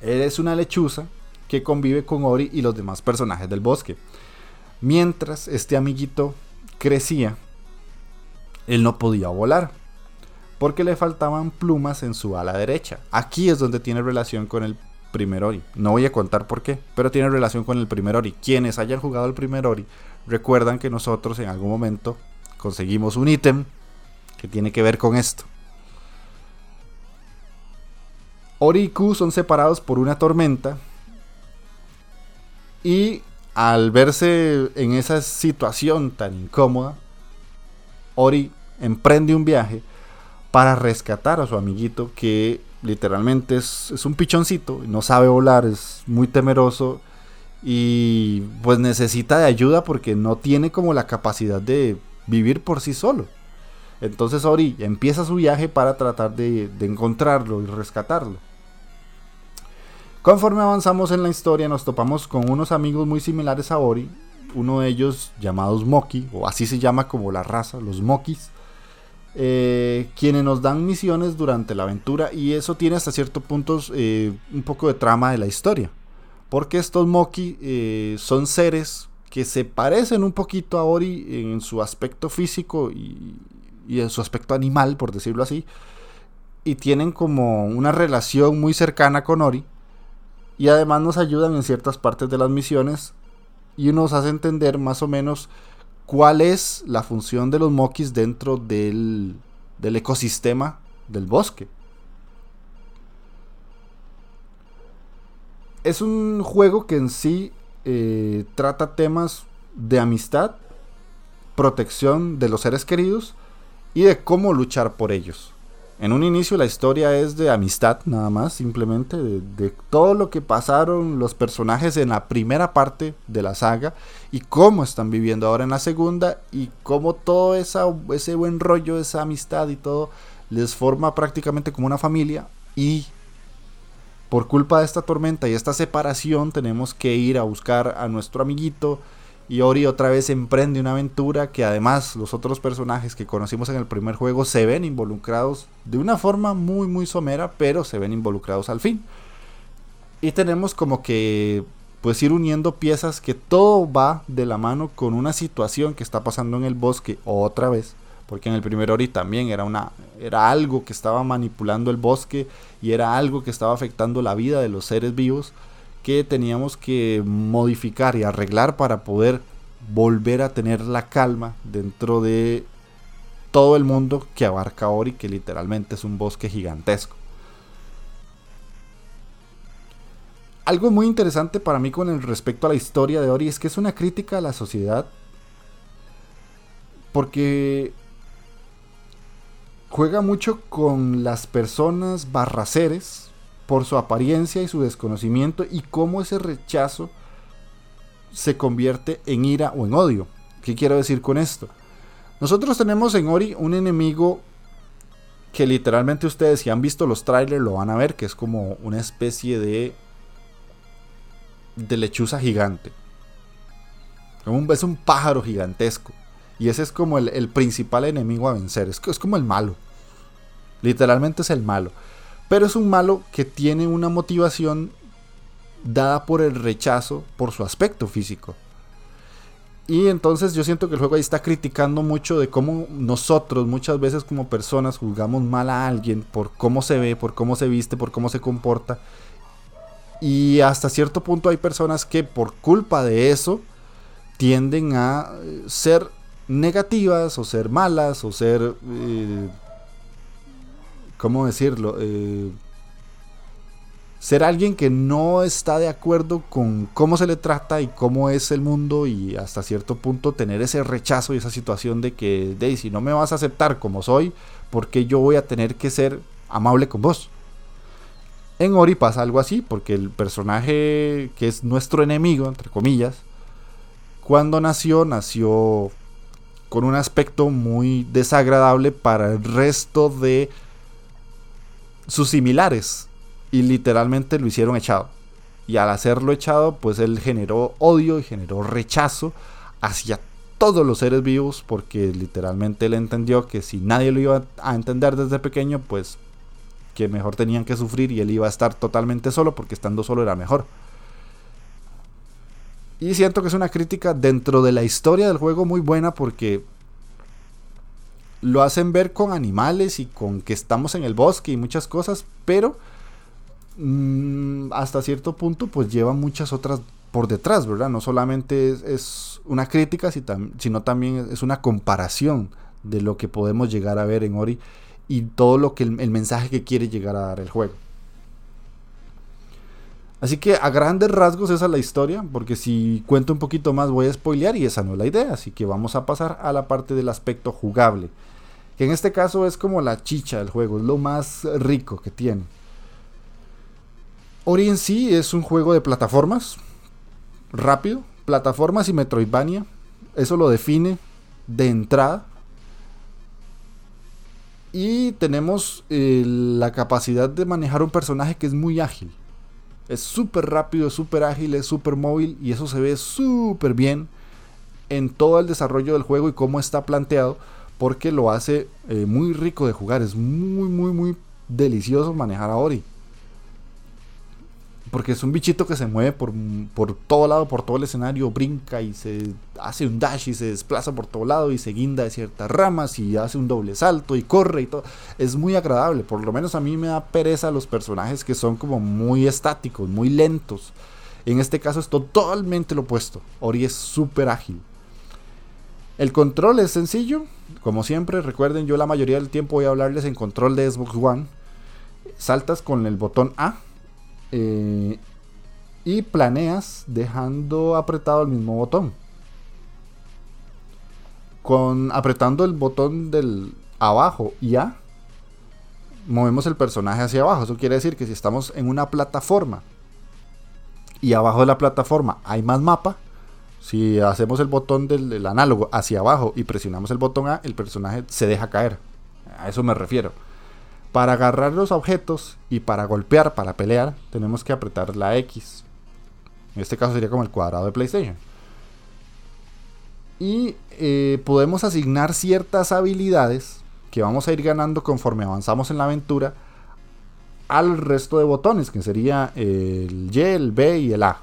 Eres una lechuza que convive con Ori y los demás personajes del bosque. Mientras este amiguito crecía, él no podía volar porque le faltaban plumas en su ala derecha. Aquí es donde tiene relación con el primer Ori. No voy a contar por qué, pero tiene relación con el primer Ori. Quienes hayan jugado el primer Ori recuerdan que nosotros en algún momento conseguimos un ítem que tiene que ver con esto. Ori y Q son separados por una tormenta y al verse en esa situación tan incómoda, Ori emprende un viaje para rescatar a su amiguito que literalmente es, un pichoncito, no sabe volar, es muy temeroso y pues necesita de ayuda porque no tiene como la capacidad de vivir por sí solo. Entonces Ori empieza su viaje para tratar de, de encontrarlo y rescatarlo. Conforme avanzamos en la historia nos topamos con unos amigos muy similares a Ori, uno de ellos llamados Moki, o así se llama como la raza, los Mokis, eh, quienes nos dan misiones durante la aventura y eso tiene hasta cierto punto eh, un poco de trama de la historia. Porque estos Moki eh, son seres que se parecen un poquito a Ori en su aspecto físico y, y en su aspecto animal, por decirlo así, y tienen como una relación muy cercana con Ori y además nos ayudan en ciertas partes de las misiones y nos hace entender más o menos cuál es la función de los Mokis dentro del, del ecosistema del bosque. Es un juego que en sí eh, trata temas de amistad, protección de los seres queridos y de cómo luchar por ellos. En un inicio la historia es de amistad, nada más, simplemente, de, todo lo que pasaron los personajes en la primera parte de la saga y cómo están viviendo ahora en la segunda y cómo todo ese buen rollo, esa amistad y todo les forma prácticamente como una familia y por culpa de esta tormenta y esta separación tenemos que ir a buscar a nuestro amiguito y Ori otra vez emprende una aventura que además los otros personajes que conocimos en el primer juego se ven involucrados de una forma muy muy somera, pero se ven involucrados al fin. Y tenemos como que pues ir uniendo piezas que todo va de la mano con una situación que está pasando en el bosque otra vez, porque en el primer Ori también era una era algo que estaba manipulando el bosque y era algo que estaba afectando la vida de los seres vivos que teníamos que modificar y arreglar para poder volver a tener la calma dentro de todo el mundo que abarca Ori, que literalmente es un bosque gigantesco. Algo muy interesante para mí con el respecto a la historia de Ori es que es una crítica a la sociedad porque juega mucho con las personas barraceres por su apariencia y su desconocimiento y cómo ese rechazo se convierte en ira o en odio. ¿Qué quiero decir con esto? Nosotros tenemos en Ori un enemigo que literalmente ustedes si han visto los trailers lo van a ver, que es como una especie de de lechuza gigante. Es un pájaro gigantesco. Y ese es como el, principal enemigo a vencer. Es, es como el malo. Literalmente es el malo. Pero es un malo que tiene una motivación dada por el rechazo por su aspecto físico. Y entonces yo siento que el juego ahí está criticando mucho de cómo nosotros muchas veces como personas juzgamos mal a alguien por cómo se ve, por cómo se viste, por cómo se comporta. Y hasta cierto punto hay personas que por culpa de eso tienden a ser negativas o ser malas o ser eh, ¿cómo decirlo? Eh, ser alguien que no está de acuerdo con cómo se le trata y cómo es el mundo y hasta cierto punto tener ese rechazo y esa situación de que, Daisy, no me vas a aceptar como soy, porque yo voy a tener que ser amable con vos. En Ori pasa algo así, porque el personaje que es nuestro enemigo, entre comillas, cuando nació, nació con un aspecto muy desagradable para el resto de sus similares y literalmente lo hicieron echado. Y al hacerlo echado, pues él generó odio y generó rechazo hacia todos los seres vivos porque literalmente él entendió que si nadie lo iba a entender desde pequeño, pues que mejor tenían que sufrir y él iba a estar totalmente solo porque estando solo era mejor. Y siento que es una crítica dentro de la historia del juego muy buena porque lo hacen ver con animales y con que estamos en el bosque y muchas cosas, pero mm, hasta cierto punto pues lleva muchas otras por detrás, ¿verdad? No solamente es, una crítica, sino también es una comparación de lo que podemos llegar a ver en Ori y todo lo que el, el mensaje que quiere llegar a dar el juego. Así que a grandes rasgos esa es la historia, porque si cuento un poquito más voy a spoilear y esa no es la idea, así que vamos a pasar a la parte del aspecto jugable que en este caso es como la chicha del juego, es lo más rico que tiene. Ori en sí es un juego de plataformas, rápido, plataformas y Metroidvania, eso lo define de entrada. Y tenemos eh, la capacidad de manejar un personaje que es muy ágil. Es súper rápido, es súper ágil, es súper móvil y eso se ve súper bien en todo el desarrollo del juego y cómo está planteado porque lo hace eh, muy rico de jugar. Es muy, muy, muy delicioso manejar a Ori. Porque es un bichito que se mueve por, por, todo lado, por todo el escenario, brinca y se hace un dash y se desplaza por todo lado y se guinda de ciertas ramas y hace un doble salto y corre y todo. Es muy agradable, por lo menos a mí me da pereza los personajes que son como muy estáticos, muy lentos. En este caso es totalmente lo opuesto. Ori es súper ágil. El control es sencillo, como siempre, recuerden, yo la mayoría del tiempo voy a hablarles en control de Xbox One. Saltas con el botón A eh, y planeas dejando apretado el mismo botón. Con apretando el botón del abajo y A, movemos el personaje hacia abajo. Eso quiere decir que si estamos en una plataforma y abajo de la plataforma hay más mapa, si hacemos el botón del, análogo hacia abajo y presionamos el botón A, el personaje se deja caer. A eso me refiero. Para agarrar los objetos y para golpear, para pelear, tenemos que apretar la X. En este caso sería como el cuadrado de PlayStation. Y eh, podemos asignar ciertas habilidades que vamos a ir ganando conforme avanzamos en la aventura al resto de botones, que sería el Y, el B y el A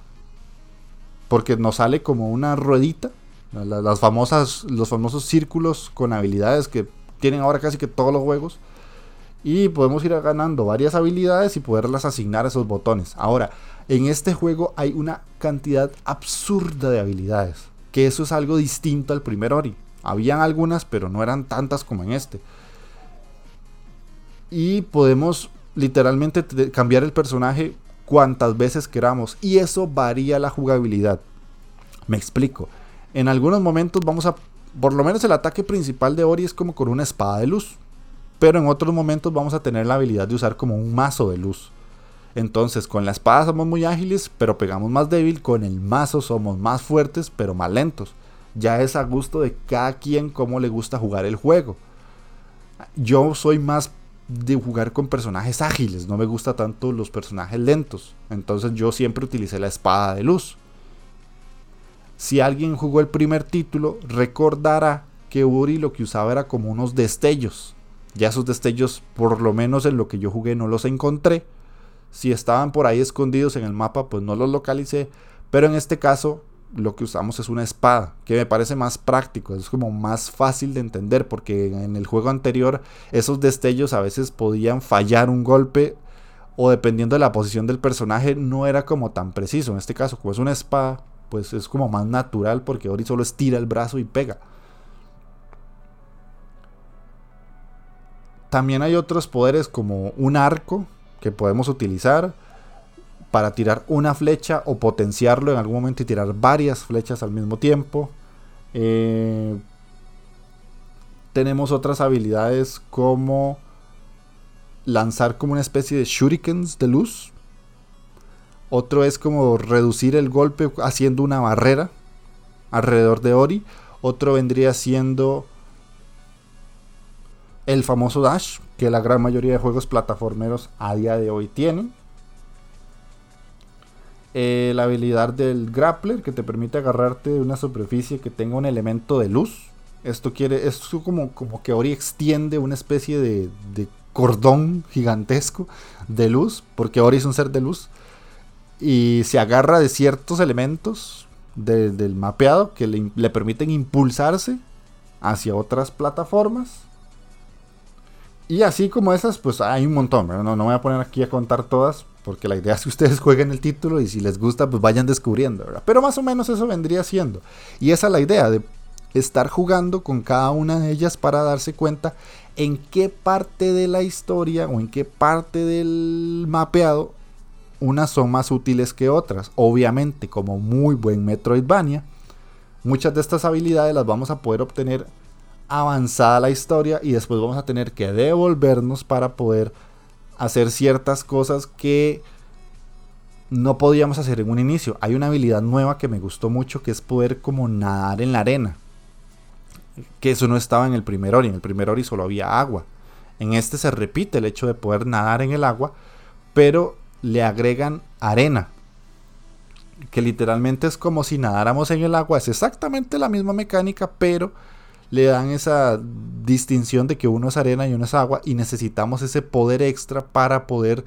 porque nos sale como una ruedita, las famosas, los famosos círculos con habilidades que tienen ahora casi que todos los juegos. Y podemos ir ganando varias habilidades y poderlas asignar a esos botones. Ahora, en este juego hay una cantidad absurda de habilidades. Que eso es algo distinto al primer Ori. Habían algunas, pero no eran tantas como en este. Y podemos literalmente cambiar el personaje cuantas veces queramos y eso varía la jugabilidad. Me explico. En algunos momentos vamos a, por lo menos el ataque principal de Ori es como con una espada de luz, pero en otros momentos vamos a tener la habilidad de usar como un mazo de luz. Entonces con la espada somos muy ágiles, pero pegamos más débil, con el mazo somos más fuertes, pero más lentos. Ya es a gusto de cada quien cómo le gusta jugar el juego. Yo soy más de jugar con personajes ágiles, no me gusta tanto los personajes lentos. Entonces yo siempre utilicé la espada de luz. Si alguien jugó el primer título, recordará que Uri lo que usaba era como unos destellos. Ya esos destellos, por lo menos en lo que yo jugué, no los encontré. Si estaban por ahí escondidos en el mapa, pues no los localicé. Pero en este caso, lo que usamos es una espada, que me parece más práctico, es como más fácil de entender, porque en el juego anterior esos destellos a veces podían fallar un golpe o dependiendo de la posición del personaje no era como tan preciso. En este caso, como es una espada, pues es como más natural porque Ori solo estira el brazo y pega. También hay otros poderes como un arco que podemos utilizar para tirar una flecha o potenciarlo en algún momento y tirar varias flechas al mismo tiempo. Eh, tenemos otras habilidades como lanzar como una especie de shurikens de luz. Otro es como reducir el golpe haciendo una barrera alrededor de Ori. Otro vendría siendo el famoso dash que la gran mayoría de juegos plataformeros a día de hoy tienen. Eh, la habilidad del grappler que te permite agarrarte de una superficie que tenga un elemento de luz. Esto quiere, es como, como que Ori extiende una especie de, cordón gigantesco de luz, porque Ori es un ser de luz, y se agarra de ciertos elementos del mapeado que le, permiten impulsarse hacia otras plataformas. Y así como esas, pues hay un montón, no, no voy a poner aquí a contar todas, porque la idea es que ustedes jueguen el título y si les gusta, pues vayan descubriendo, ¿verdad? Pero más o menos eso vendría siendo. Y esa es la idea de estar jugando con cada una de ellas para darse cuenta en qué parte de la historia o en qué parte del mapeado unas son más útiles que otras. Obviamente, como muy buen Metroidvania, muchas de estas habilidades las vamos a poder obtener avanzada la historia y después vamos a tener que devolvernos para poder hacer ciertas cosas que no podíamos hacer en un inicio. Hay una habilidad nueva que me gustó mucho que es poder como nadar en la arena. Que eso no estaba en el primer Ori. En el primer Ori solo había agua. En este se repite el hecho de poder nadar en el agua. Pero le agregan arena. Que literalmente es como si nadáramos en el agua. Es exactamente la misma mecánica, pero le dan esa distinción de que uno es arena y uno es agua. Y necesitamos ese poder extra para poder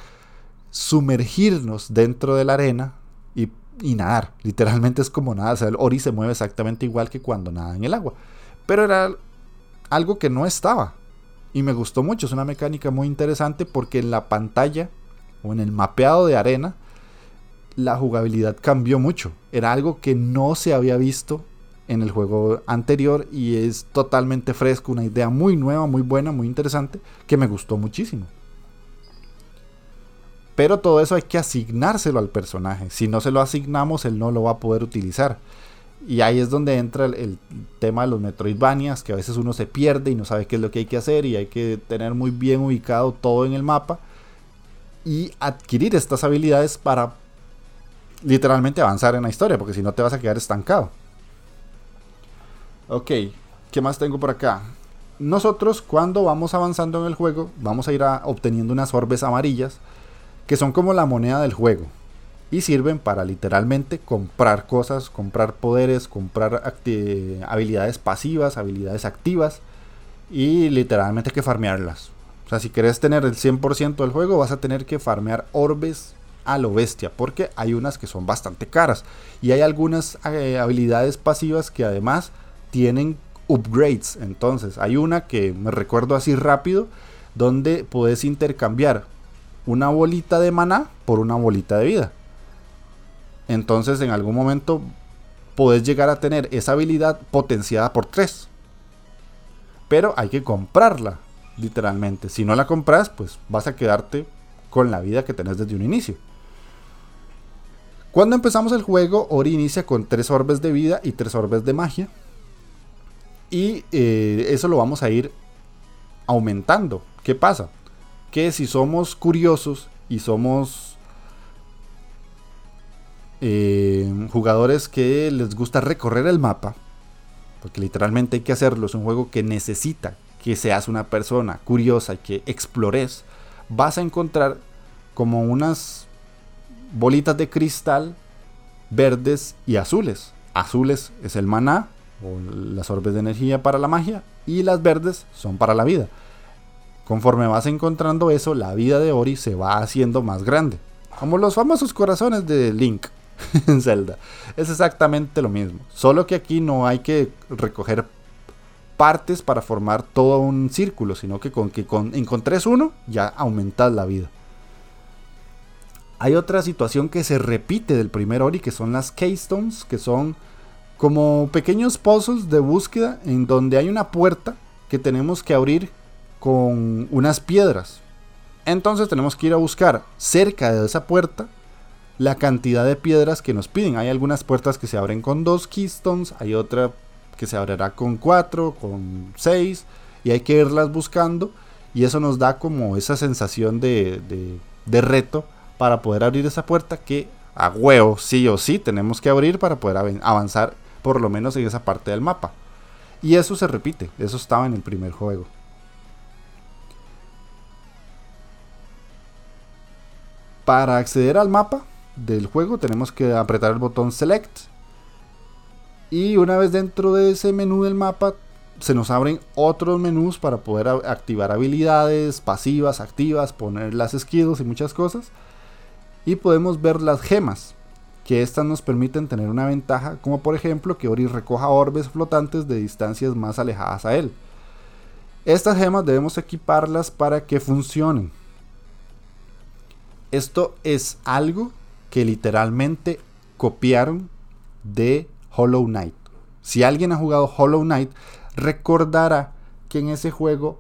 sumergirnos dentro de la arena y, y nadar. Literalmente es como nada. O sea, el Ori se mueve exactamente igual que cuando nada en el agua. Pero era algo que no estaba. Y me gustó mucho. Es una mecánica muy interesante porque en la pantalla o en el mapeado de arena la jugabilidad cambió mucho. Era algo que no se había visto en el juego anterior y es totalmente fresco, una idea muy nueva, muy buena, muy interesante, que me gustó muchísimo. Pero todo eso hay que asignárselo al personaje. Si no se lo asignamos, él no lo va a poder utilizar. Y ahí es donde entra el, tema de los Metroidvanias, que a veces uno se pierde y no sabe qué es lo que hay que hacer y hay que tener muy bien ubicado todo en el mapa y adquirir estas habilidades para literalmente avanzar en la historia, porque si no te vas a quedar estancado. Ok, ¿qué más tengo por acá? Nosotros cuando vamos avanzando en el juego, vamos a ir obteniendo unas orbes amarillas, que son como la moneda del juego y sirven para literalmente comprar cosas, comprar poderes, comprar habilidades pasivas, habilidades activas y literalmente que farmearlas. O sea, si querés tener el 100% del juego vas a tener que farmear orbes a lo bestia porque hay unas que son bastante caras y hay algunas eh, habilidades pasivas que además tienen upgrades. Entonces, hay una que me recuerdo así rápido donde puedes intercambiar una bolita de maná por una bolita de vida. Entonces en algún momento podés llegar a tener esa habilidad potenciada por 3. Pero hay que comprarla, literalmente. Si no la compras, pues vas a quedarte con la vida que tenés desde un inicio. Cuando empezamos el juego, Ori inicia con 3 orbes de vida y 3 orbes de magia. Y eh, eso lo vamos a ir aumentando. ¿Qué pasa? Que si somos curiosos y somos eh, jugadores que les gusta recorrer el mapa, porque literalmente hay que hacerlo, es un juego que necesita que seas una persona curiosa y que explores, vas a encontrar como unas bolitas de cristal verdes y azules. Azules es el maná o las orbes de energía para la magia y las verdes son para la vida. Conforme vas encontrando eso, la vida de Ori se va haciendo más grande. Como los famosos corazones de Link. en Zelda. Es exactamente lo mismo. Solo que aquí no hay que recoger partes para formar todo un círculo, sino que con que con, encontres uno ya aumentas la vida. Hay otra situación que se repite del primer Ori, que son las Keystones, que son como pequeños puzzles de búsqueda en donde hay una puerta que tenemos que abrir con unas piedras. Entonces tenemos que ir a buscar cerca de esa puerta la cantidad de piedras que nos piden. Hay algunas puertas que se abren con dos keystones, hay otra que se abrirá con cuatro, con seis, y hay que irlas buscando. Y eso nos da como esa sensación de, de, reto para poder abrir esa puerta que a huevo, sí o sí, tenemos que abrir para poder avanzar por lo menos en esa parte del mapa. Y eso se repite, eso estaba en el primer juego. Para acceder al mapa del juego tenemos que apretar el botón select y una vez dentro de ese menú del mapa se nos abren otros menús para poder activar habilidades pasivas, activas, poner las skills y muchas cosas. Y podemos ver las gemas, que estas nos permiten tener una ventaja, como por ejemplo que Ori recoja orbes flotantes de distancias más alejadas a él. Estas gemas debemos equiparlas para que funcionen. Esto es algo que literalmente copiaron de Hollow Knight. Si alguien ha jugado Hollow Knight, recordará que en ese juego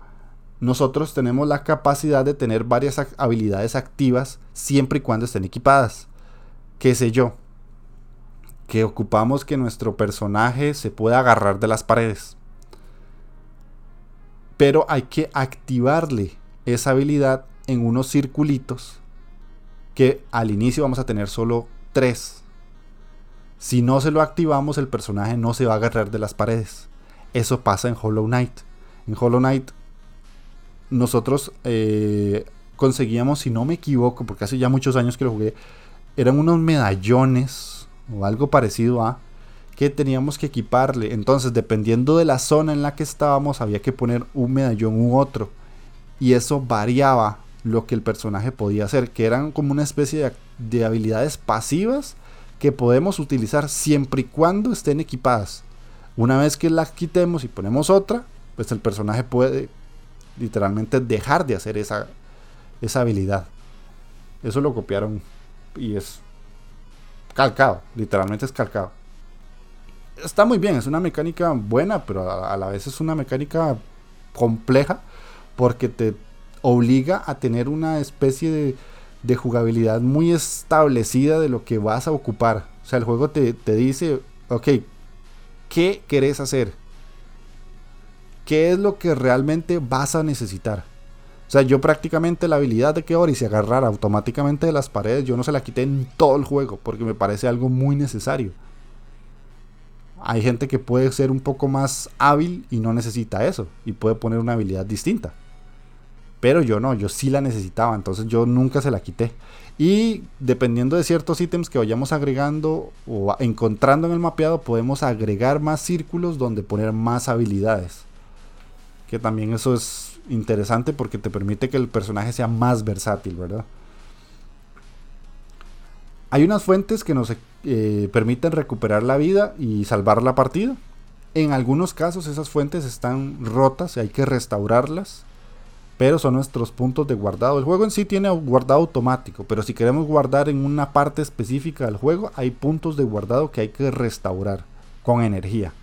nosotros tenemos la capacidad de tener varias habilidades activas siempre y cuando estén equipadas. ¿Qué sé yo? Que ocupamos que nuestro personaje se pueda agarrar de las paredes. Pero hay que activarle esa habilidad en unos circulitos que al inicio vamos a tener solo 3. Si no se lo activamos, el personaje no se va a agarrar de las paredes. Eso pasa en Hollow Knight. En Hollow Knight, nosotros, eh, conseguíamos, si no me equivoco, porque hace ya muchos años que lo jugué, eran unos medallones o algo parecido a que teníamos que equiparle. Entonces, dependiendo de la zona en la que estábamos, había que poner un medallón u otro. Y eso variaba lo que el personaje podía hacer, que eran como una especie de, de habilidades pasivas que podemos utilizar siempre y cuando estén equipadas. Una vez que las quitemos y ponemos otra, pues el personaje puede literalmente dejar de hacer esa, esa habilidad. Eso lo copiaron y es calcado, literalmente es calcado. Está muy bien, es una mecánica buena, pero a, la vez es una mecánica compleja porque te obliga a tener una especie de, de, jugabilidad muy establecida de lo que vas a ocupar. O sea, el juego te, te dice, ok, ¿qué querés hacer? ¿Qué es lo que realmente vas a necesitar? O sea, yo prácticamente la habilidad de que Ori se agarrara automáticamente de las paredes, yo no se la quité en todo el juego, porque me parece algo muy necesario. Hay gente que puede ser un poco más hábil y no necesita eso, y puede poner una habilidad distinta. Pero yo no, yo sí la necesitaba, entonces yo nunca se la quité. Y dependiendo de ciertos ítems que vayamos agregando o encontrando en el mapeado, podemos agregar más círculos donde poner más habilidades. Que también eso es interesante porque te permite que el personaje sea más versátil, ¿verdad? Hay unas fuentes que nos eh, permiten recuperar la vida y salvar la partida. En algunos casos esas fuentes están rotas y hay que restaurarlas. Pero son nuestros puntos de guardado. El juego en sí tiene guardado automático. Pero si queremos guardar en una parte específica del juego, hay puntos de guardado que hay que restaurar con energía.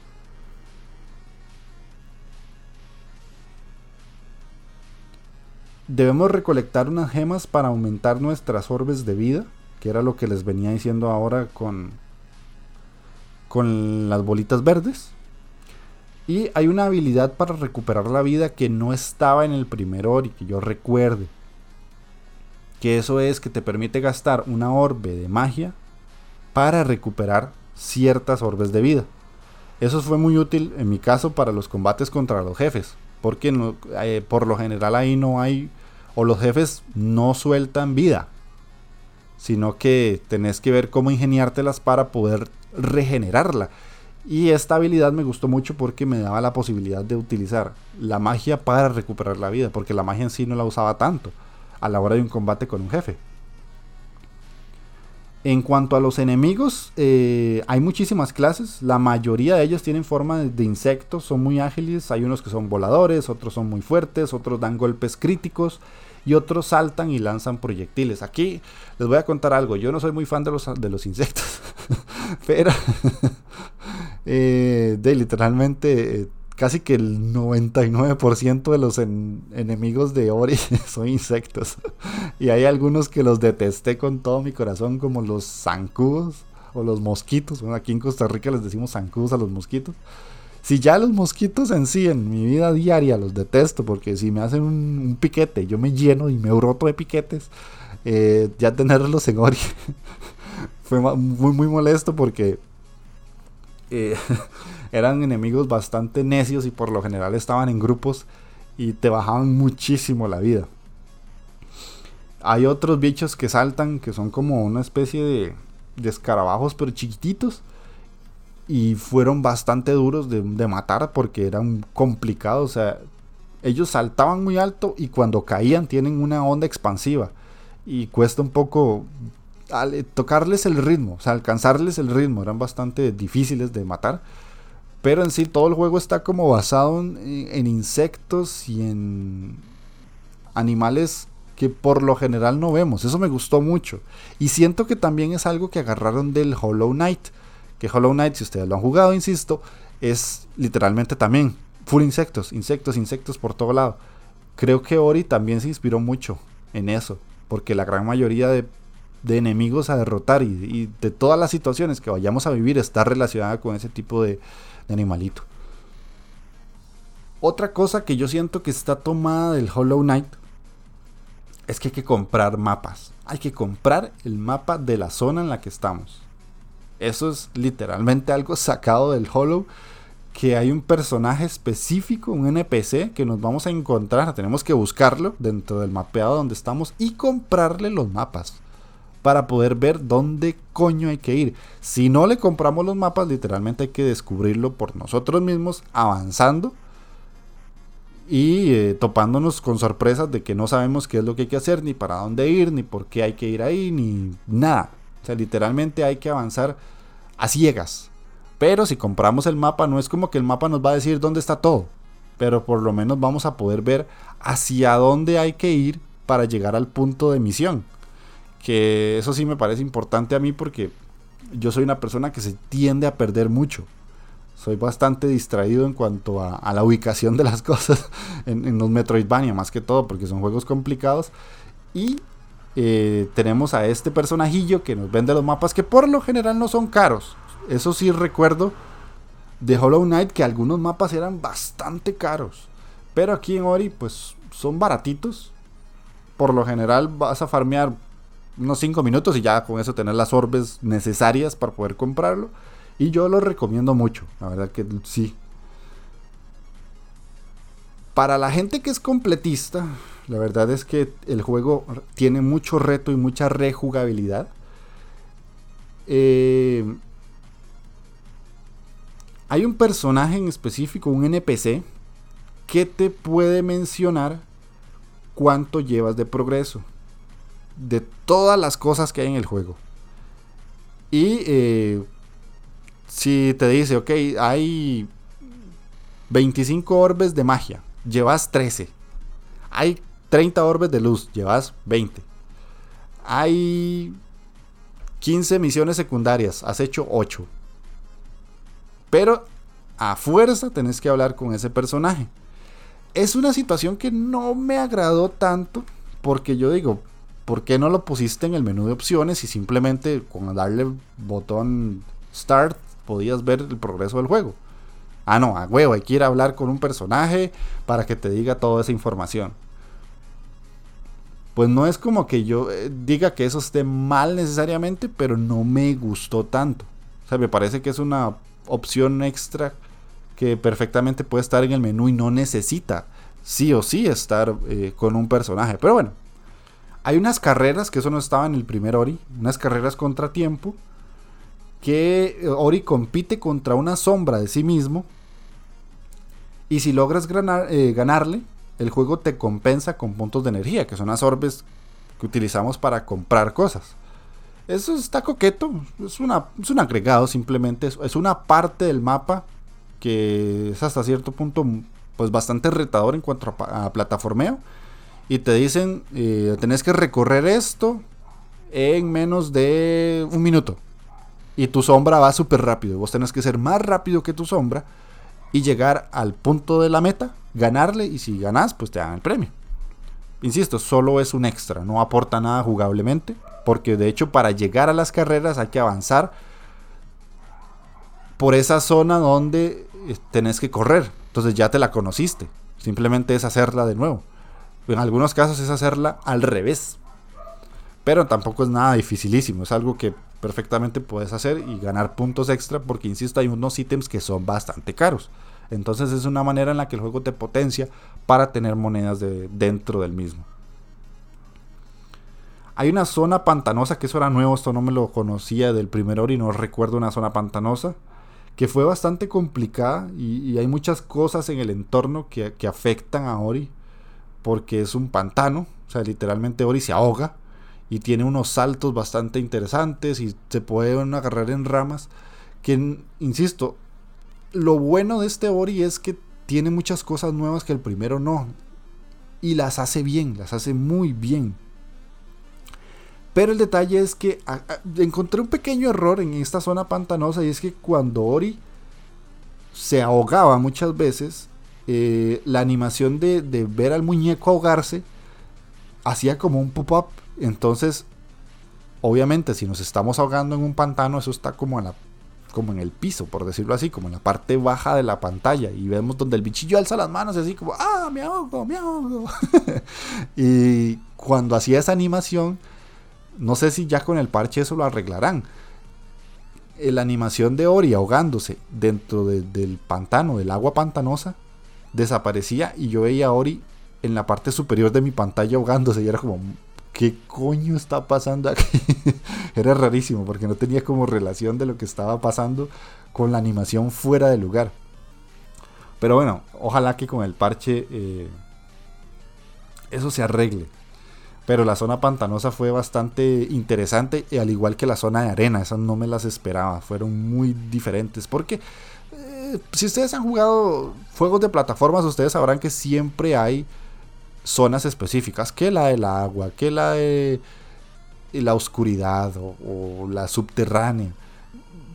Debemos recolectar unas gemas para aumentar nuestras orbes de vida, que era lo que les venía diciendo ahora con, con las bolitas verdes. Y hay una habilidad para recuperar la vida que no estaba en el primer Ori, que yo recuerde. Que eso es que te permite gastar una orbe de magia para recuperar ciertas orbes de vida. Eso fue muy útil en mi caso para los combates contra los jefes. Porque eh, por lo general ahí no hay o los jefes no sueltan vida, sino que tenés que ver cómo ingeniártelas para poder regenerarla. Y esta habilidad me gustó mucho porque me daba la posibilidad de utilizar la magia para recuperar la vida, porque la magia en sí no la usaba tanto a la hora de un combate con un jefe. En cuanto a los enemigos, eh, hay muchísimas clases. La mayoría de ellos tienen forma de, insectos, son muy ágiles. Hay unos que son voladores, otros son muy fuertes, otros dan golpes críticos y otros saltan y lanzan proyectiles. Aquí les voy a contar algo. Yo no soy muy fan de los, de los insectos, pero eh, de literalmente eh, casi que el 99% de los enemigos de Ori son insectos. y hay algunos que los detesté con todo mi corazón, como los zancudos o los mosquitos. Bueno, aquí en Costa Rica les decimos zancudos a los mosquitos. Si ya los mosquitos en sí, en mi vida diaria, los detesto, porque si me hacen un, piquete, yo me lleno y me broto de piquetes, eh, ya tenerlos en Ori fue muy, muy molesto porque eh, eran enemigos bastante necios y por lo general estaban en grupos y te bajaban muchísimo la vida. Hay otros bichos que saltan que son como una especie de, de escarabajos pero chiquititos y fueron bastante duros de, matar porque eran complicados. O sea, ellos saltaban muy alto y cuando caían tienen una onda expansiva y cuesta un poco tocarles el ritmo, o sea, alcanzarles el ritmo. Eran bastante difíciles de matar. Pero en sí todo el juego está como basado en, en insectos y en animales que por lo general no vemos. Eso me gustó mucho. Y siento que también es algo que agarraron del Hollow Knight que Hollow Knight, si ustedes lo han jugado, insisto, es literalmente también full insectos, insectos, insectos por todo lado. Creo que Ori también se inspiró mucho en eso, porque la gran mayoría de, enemigos a derrotar y, de todas las situaciones que vayamos a vivir está relacionada con ese tipo de, de animalito. Otra cosa que yo siento que está tomada del Hollow Knight es que hay que comprar mapas. Hay que comprar el mapa de la zona en la que estamos. Eso es literalmente algo sacado del Hollow que hay un personaje específico, un NPC que nos vamos a encontrar. Tenemos que buscarlo dentro del mapeado donde estamos y comprarle los mapas para poder ver dónde coño hay que ir. Si no le compramos los mapas, literalmente hay que descubrirlo por nosotros mismos, avanzando y eh, topándonos con sorpresas de que no sabemos qué es lo que hay que hacer, ni para dónde ir, ni por qué hay que ir ahí, ni nada. O sea, literalmente hay que avanzar a ciegas. Pero si compramos el mapa, no es como que el mapa nos va a decir dónde está todo. Pero por lo menos vamos a poder ver hacia dónde hay que ir para llegar al punto de misión. Que eso sí me parece importante a mí porque yo soy una persona que se tiende a perder mucho. Soy bastante distraído en cuanto a, la ubicación de las cosas en, en, los Metroidvania, más que todo, porque son juegos complicados. Y eh, tenemos a este personajillo que nos vende los mapas que por lo general no son caros. Eso sí recuerdo de Hollow Knight que algunos mapas eran bastante caros. Pero aquí en Ori pues son baratitos. Por lo general vas a farmear unos 5 minutos y ya con eso tener las orbes necesarias para poder comprarlo. Y yo lo recomiendo mucho, la verdad que sí. Para la gente que es completista, la verdad es que el juego tiene mucho reto y mucha rejugabilidad. Eh, hay un personaje en específico, un NPC, que te puede mencionar cuánto llevas de progreso. De todas las cosas que hay en el juego. Y eh, si te dice, ok, hay 25 orbes de magia, llevas 13. Hay 30 orbes de luz, llevas 20. Hay 15 misiones secundarias, has hecho 8. Pero a fuerza tenés que hablar con ese personaje. Es una situación que no me agradó tanto porque yo digo, ¿por qué no lo pusiste en el menú de opciones y simplemente con darle botón start podías ver el progreso del juego? Ah, no, a huevo, hay que ir a hablar con un personaje para que te diga toda esa información. Pues no es como que yo eh, diga que eso esté mal necesariamente, pero no me gustó tanto. O sea, me parece que es una opción extra que perfectamente puede estar en el menú y no necesita sí o sí estar eh, con un personaje. Pero bueno, hay unas carreras que eso no estaba en el primer Ori, unas carreras contratiempo que eh, Ori compite contra una sombra de sí mismo y si logras ganarle, el juego te compensa con puntos de energía, que son las orbes que utilizamos para comprar cosas. Eso está coqueto, es un agregado simplemente, es, una parte del mapa que es hasta cierto punto pues bastante retador en cuanto a, plataformeo. Y te dicen, eh, tenés que recorrer esto en menos de un minuto. Y tu sombra va súper rápido. Vos tenés que ser más rápido que tu sombra y llegar al punto de la meta, ganarle y si ganas, pues te dan el premio. Insisto, solo es un extra, no aporta nada jugablemente, porque de hecho para llegar a las carreras hay que avanzar por esa zona donde eh, tenés que correr. Entonces ya te la conociste, simplemente es hacerla de nuevo. En algunos casos es hacerla al revés, pero tampoco es nada dificilísimo, es algo que perfectamente puedes hacer y ganar puntos extra porque, insisto, hay unos ítems que son bastante caros. Entonces es una manera en la que el juego te potencia para tener monedas de, dentro del mismo. Hay una zona pantanosa, que eso era nuevo, esto no me lo conocía del primer Ori, no recuerdo una zona pantanosa, que fue bastante complicada y, hay muchas cosas en el entorno que, que afectan a Ori, porque es un pantano, o sea, literalmente Ori se ahoga y tiene unos saltos bastante interesantes y se puede agarrar en ramas que, insisto, lo bueno de este Ori es que tiene muchas cosas nuevas que el primero no. Y las hace bien, las hace muy bien. Pero el detalle es que encontré un pequeño error en esta zona pantanosa y es que cuando Ori se ahogaba muchas veces, eh, la animación de, de ver al muñeco ahogarse hacía como un pop-up entonces, obviamente, si nos estamos ahogando en un pantano, eso está como en, la, como en el piso, por decirlo así, como en la parte baja de la pantalla. Y vemos donde el bichillo alza las manos así como, ¡ah, me ahogo, me ahogo! y cuando hacía esa animación, no sé si ya con el parche eso lo arreglarán. la animación de Ori ahogándose dentro del pantano, del agua pantanosa, desaparecía y yo veía a Ori en la parte superior de mi pantalla ahogándose y era como, ¿qué coño está pasando aquí? era rarísimo porque no tenía como relación de lo que estaba pasando con la animación fuera de lugar. Pero bueno, ojalá que con el parche eh, eso se arregle. Pero la zona pantanosa fue bastante interesante, y al igual que la zona de arena, esas no me las esperaba, fueron muy diferentes. Porque eh, si ustedes han jugado juegos de plataformas, ustedes sabrán que siempre hay zonas específicas, que la del agua, que la de la oscuridad o, la subterránea.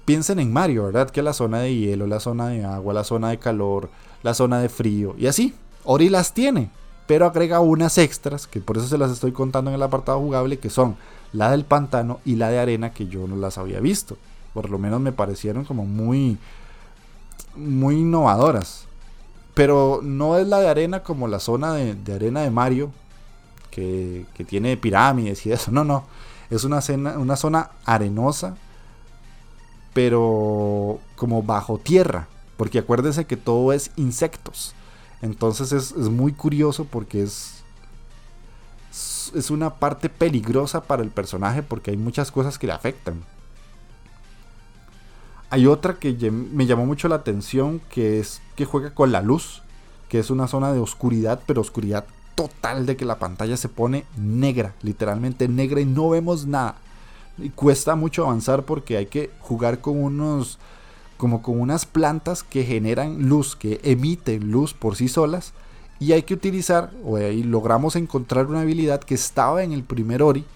Piensen en Mario, ¿verdad? Que la zona de hielo, la zona de agua, la zona de calor, la zona de frío, y así. Ori las tiene pero agrega unas extras, que por eso se las estoy contando en el apartado jugable, que son la del pantano y la de arena, que yo no las había visto. Por lo menos me parecieron como muy, muy innovadoras. Pero no es la de arena como la zona de, arena de Mario, que, tiene pirámides y eso. No, no. Es una, una zona arenosa, pero como bajo tierra. Porque acuérdense que todo es insectos. Entonces es, muy curioso porque es, es una parte peligrosa para el personaje porque hay muchas cosas que le afectan. Hay otra que me llamó mucho la atención que es que juega con la luz, que es una zona de oscuridad, pero oscuridad total de que la pantalla se pone negra, literalmente negra y no vemos nada. Y cuesta mucho avanzar porque hay que jugar con unos como con unas plantas que generan luz, que emiten luz por sí solas. Y hay que utilizar, o ahí logramos encontrar una habilidad que estaba en el primer Ori,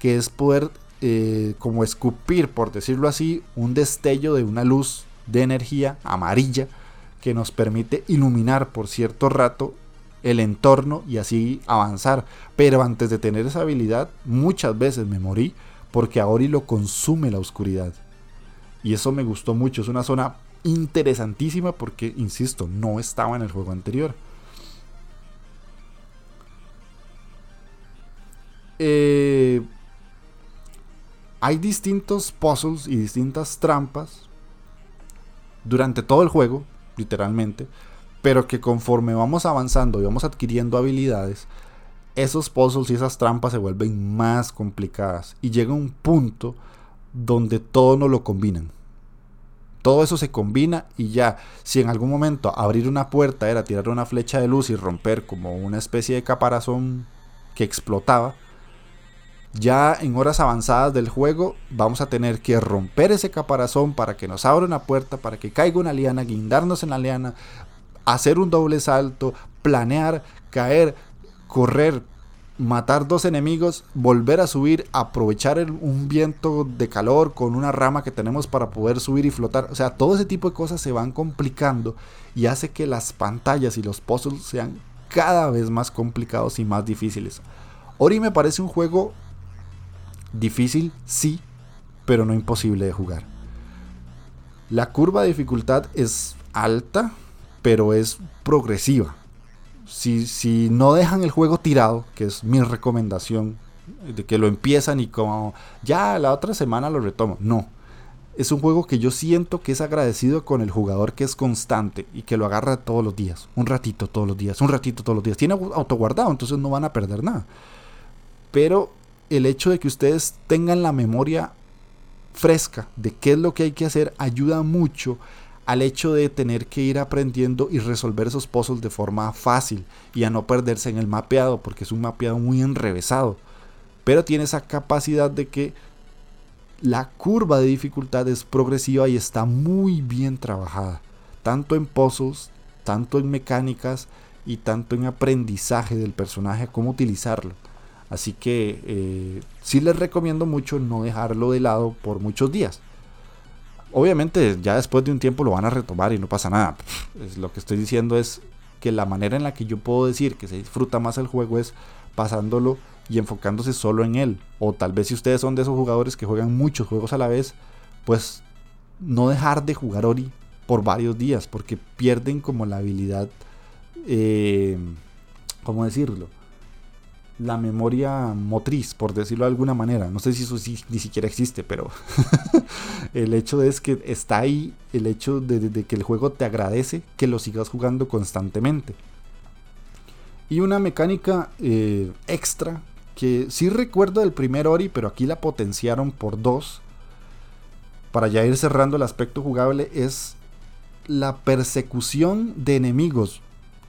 que es poder eh, como escupir, por decirlo así, un destello de una luz de energía amarilla que nos permite iluminar por cierto rato el entorno y así avanzar. Pero antes de tener esa habilidad, muchas veces me morí porque a Ori lo consume la oscuridad. Y eso me gustó mucho. Es una zona interesantísima porque, insisto, no estaba en el juego anterior. Eh, hay distintos puzzles y distintas trampas durante todo el juego, literalmente, pero que conforme vamos avanzando y vamos adquiriendo habilidades, esos puzzles y esas trampas se vuelven más complicadas y llega un punto donde todo no lo combinan. Todo eso se combina y ya, si en algún momento abrir una puerta era tirar una flecha de luz y romper como una especie de caparazón que explotaba, ya en horas avanzadas del juego vamos a tener que romper ese caparazón para que nos abra una puerta, para que caiga una liana, guindarnos en la liana, hacer un doble salto, planear, caer, correr, matar dos enemigos, volver a subir, aprovechar un viento de calor con una rama que tenemos para poder subir y flotar. O sea, todo ese tipo de cosas se van complicando y hace que las pantallas y los puzzles sean cada vez más complicados y más difíciles. Ori me parece un juego difícil, sí, pero no imposible de jugar. La curva de dificultad es alta, pero es progresiva si, no dejan el juego tirado, que es mi recomendación, de que lo empiezan y como ya la otra semana lo retomo. No. Es un juego que yo siento que es agradecido con el jugador que es constante y que lo agarra todos los días. Un ratito todos los días, un ratito todos los días. Tiene autoguardado, entonces no van a perder nada. Pero el hecho de que ustedes tengan la memoria fresca de qué es lo que hay que hacer ayuda mucho al hecho de tener que ir aprendiendo y resolver esos puzzles de forma fácil y a no perderse en el mapeado, porque es un mapeado muy enrevesado. Pero tiene esa capacidad de que la curva de dificultad es progresiva y está muy bien trabajada, tanto en puzzles, tanto en mecánicas y tanto en aprendizaje del personaje, cómo utilizarlo. Así que eh, sí les recomiendo mucho no dejarlo de lado por muchos días. Obviamente ya después de un tiempo lo van a retomar y no pasa nada. lo que estoy diciendo es que la manera en la que yo puedo decir que se disfruta más el juego es pasándolo y enfocándose solo en él. O tal vez si ustedes son de esos jugadores que juegan muchos juegos a la vez, pues no dejar de jugar Ori por varios días, porque pierden como la habilidad, eh, ¿cómo decirlo? La memoria motriz, por decirlo de alguna manera. No sé si eso ni siquiera existe, pero el hecho es que está ahí, el hecho de, que el juego te agradece que lo sigas jugando constantemente. Y una mecánica eh, extra que sí recuerdo del primer Ori, pero aquí la potenciaron por dos. Para ya ir cerrando el aspecto jugable, es la persecución de enemigos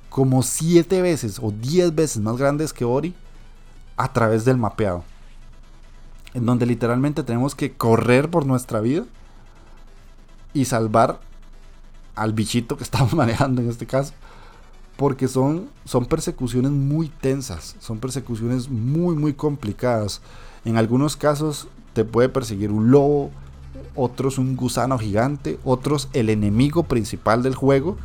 como siete veces o diez veces más grandes que Ori a través del mapeado. En donde literalmente tenemos que correr por nuestra vida y salvar al bichito que estamos manejando en este caso. Porque son, son persecuciones muy tensas, son persecuciones muy, muy complicadas. En algunos casos te puede perseguir un lobo, otros un gusano gigante, otros el enemigo principal del juego.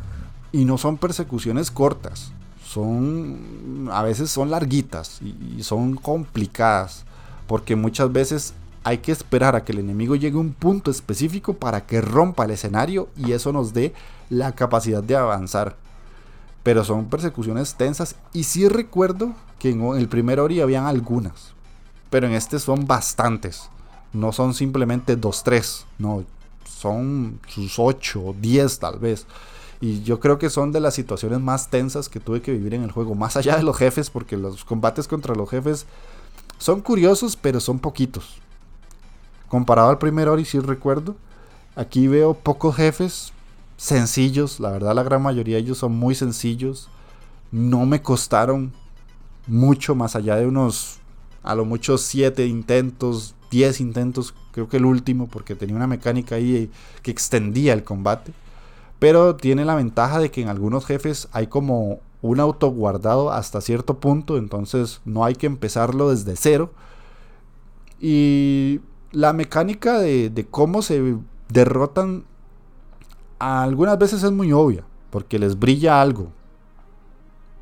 Y no son persecuciones cortas, son a veces son larguitas y, son complicadas porque muchas veces hay que esperar a que el enemigo llegue a un punto específico para que rompa el escenario y eso nos dé la capacidad de avanzar. Pero son persecuciones tensas y sí recuerdo que en el primer Ori habían algunas, pero en este son bastantes. No son simplemente dos, tres, no, son sus ocho o diez tal vez. Y yo creo que son de las situaciones más tensas que tuve que vivir en el juego. Más allá de los jefes, porque los combates contra los jefes son curiosos, pero son poquitos. Comparado al primer Ori, sí recuerdo. Aquí veo pocos jefes sencillos. La verdad, la gran mayoría de ellos son muy sencillos. No me costaron mucho, más allá de unos, a lo mucho, 7 intentos, 10 intentos. Creo que el último, porque tenía una mecánica ahí que extendía el combate. Pero tiene la ventaja de que en algunos jefes hay como un auto guardado hasta cierto punto, entonces no hay que empezarlo desde cero. Y la mecánica de, cómo se derrotan algunas veces es muy obvia, porque les brilla algo.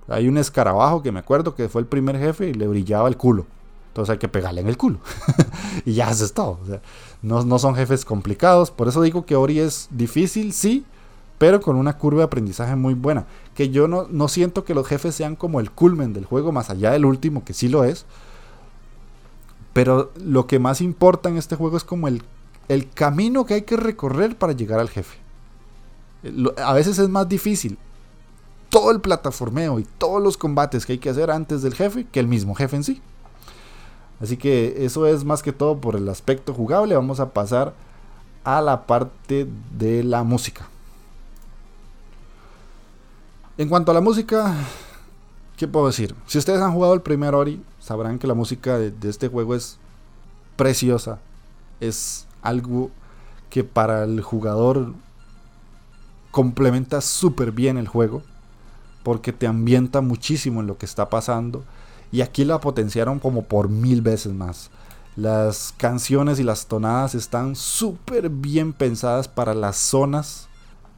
Hay un escarabajo que me acuerdo que fue el primer jefe y le brillaba el culo. Entonces hay que pegarle en el culo. y ya haces todo. no, no son jefes complicados. Por eso digo que Ori es difícil, sí, pero con una curva de aprendizaje muy buena. Que yo no, siento que los jefes sean como el culmen del juego, más allá del último, que sí lo es. Pero lo que más importa en este juego es como el camino que hay que recorrer para llegar al jefe. A veces es más difícil todo el plataformeo y todos los combates que hay que hacer antes del jefe que el mismo jefe en sí. Así que eso es más que todo por el aspecto jugable. Vamos a pasar a la parte de la música. En cuanto a la música, ¿qué puedo decir? Si ustedes han jugado el primer Ori, sabrán que la música de, este juego es preciosa. Es algo que para el jugador complementa súper bien el juego. Porque te ambienta muchísimo en lo que está pasando. Y aquí la potenciaron como por mil veces más. Las canciones y las tonadas están súper bien pensadas para las zonas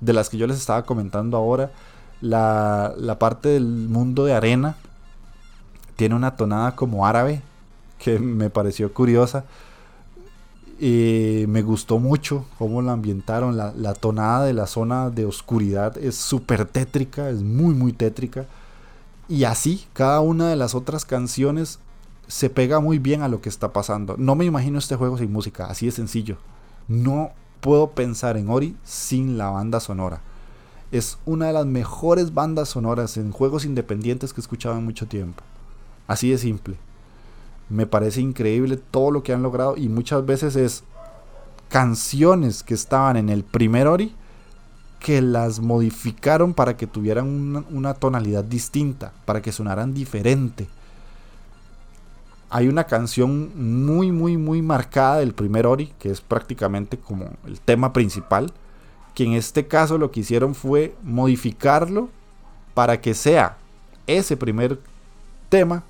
de las que yo les estaba comentando ahora la, parte del mundo de arena tiene una tonada como árabe que me pareció curiosa. Y me gustó mucho cómo la ambientaron. La, la tonada de la zona de oscuridad es súper tétrica, es muy, muy tétrica. Y así, cada una de las otras canciones se pega muy bien a lo que está pasando. No me imagino este juego sin música, así de sencillo. No puedo pensar en Ori sin la banda sonora es una de las mejores bandas sonoras en juegos independientes que he escuchado en mucho tiempo. Así de simple. Me parece increíble todo lo que han logrado y muchas veces es canciones que estaban en el primer Ori que las modificaron para que tuvieran una, una tonalidad distinta, para que sonaran diferente. Hay una canción muy, muy, muy marcada del primer Ori, que es prácticamente como el tema principal, que en este caso lo que hicieron fue modificarlo para que sea ese primer tema,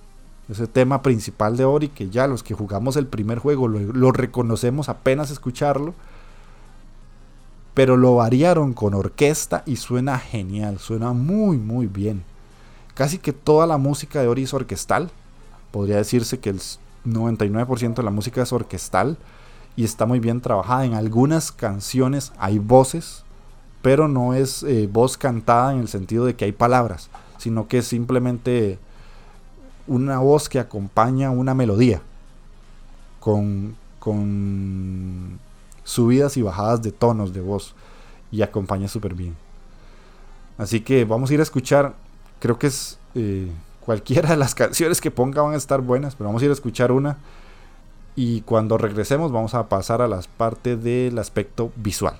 ese tema principal de Ori, que ya los que jugamos el primer juego lo, reconocemos apenas escucharlo, pero lo variaron con orquesta y suena genial, suena muy muy bien. Casi que toda la música de Ori es orquestal, podría decirse que el 99% de la música es orquestal y está muy bien trabajada. En algunas canciones hay voces, pero no es eh, voz cantada en el sentido de que hay palabras, sino que es simplemente una voz que acompaña una melodía con, con subidas y bajadas de tonos de voz y acompaña súper bien. Así que vamos a ir a escuchar, creo que es eh, cualquiera de las canciones que ponga van a estar buenas, pero vamos a ir a escuchar una y cuando regresemos vamos a pasar a las partes del aspecto visual.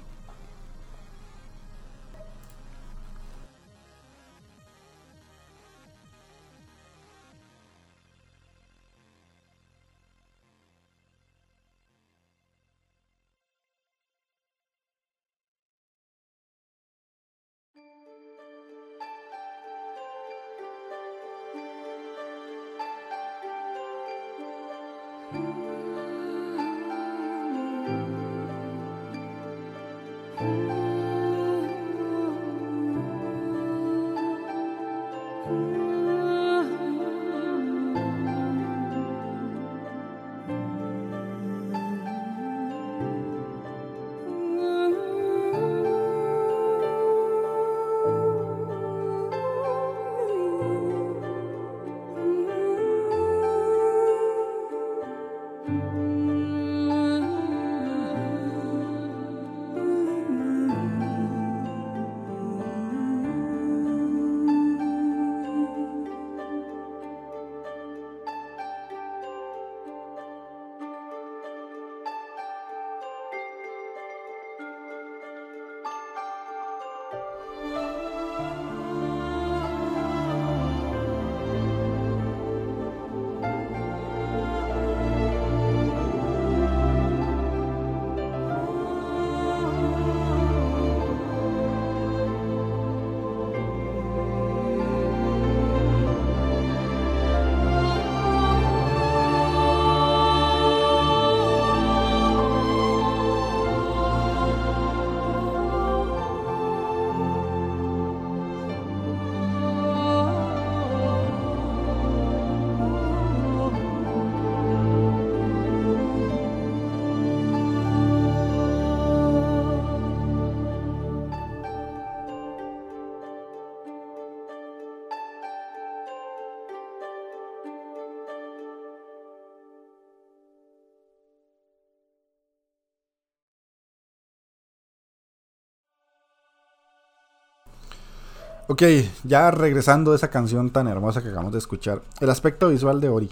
Ok, ya regresando a esa canción tan hermosa que acabamos de escuchar, el aspecto visual de Ori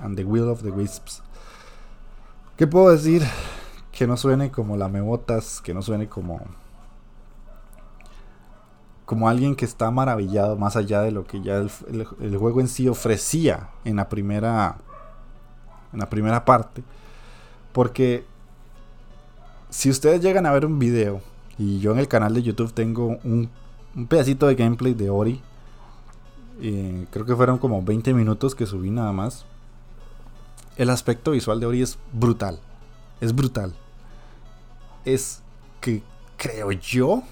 and the Will of the Wisps. ¿Qué puedo decir? Que no suene como la Mebotas, que no suene como como alguien que está maravillado más allá de lo que ya el, juego en sí ofrecía en la primera en la primera parte porque si ustedes llegan a ver un video y yo en el canal de YouTube tengo un un pedacito de gameplay de Ori. creo que fueron como 20 minutos que subí nada más. El aspecto visual de Ori es brutal. Es brutal. Es que creo yo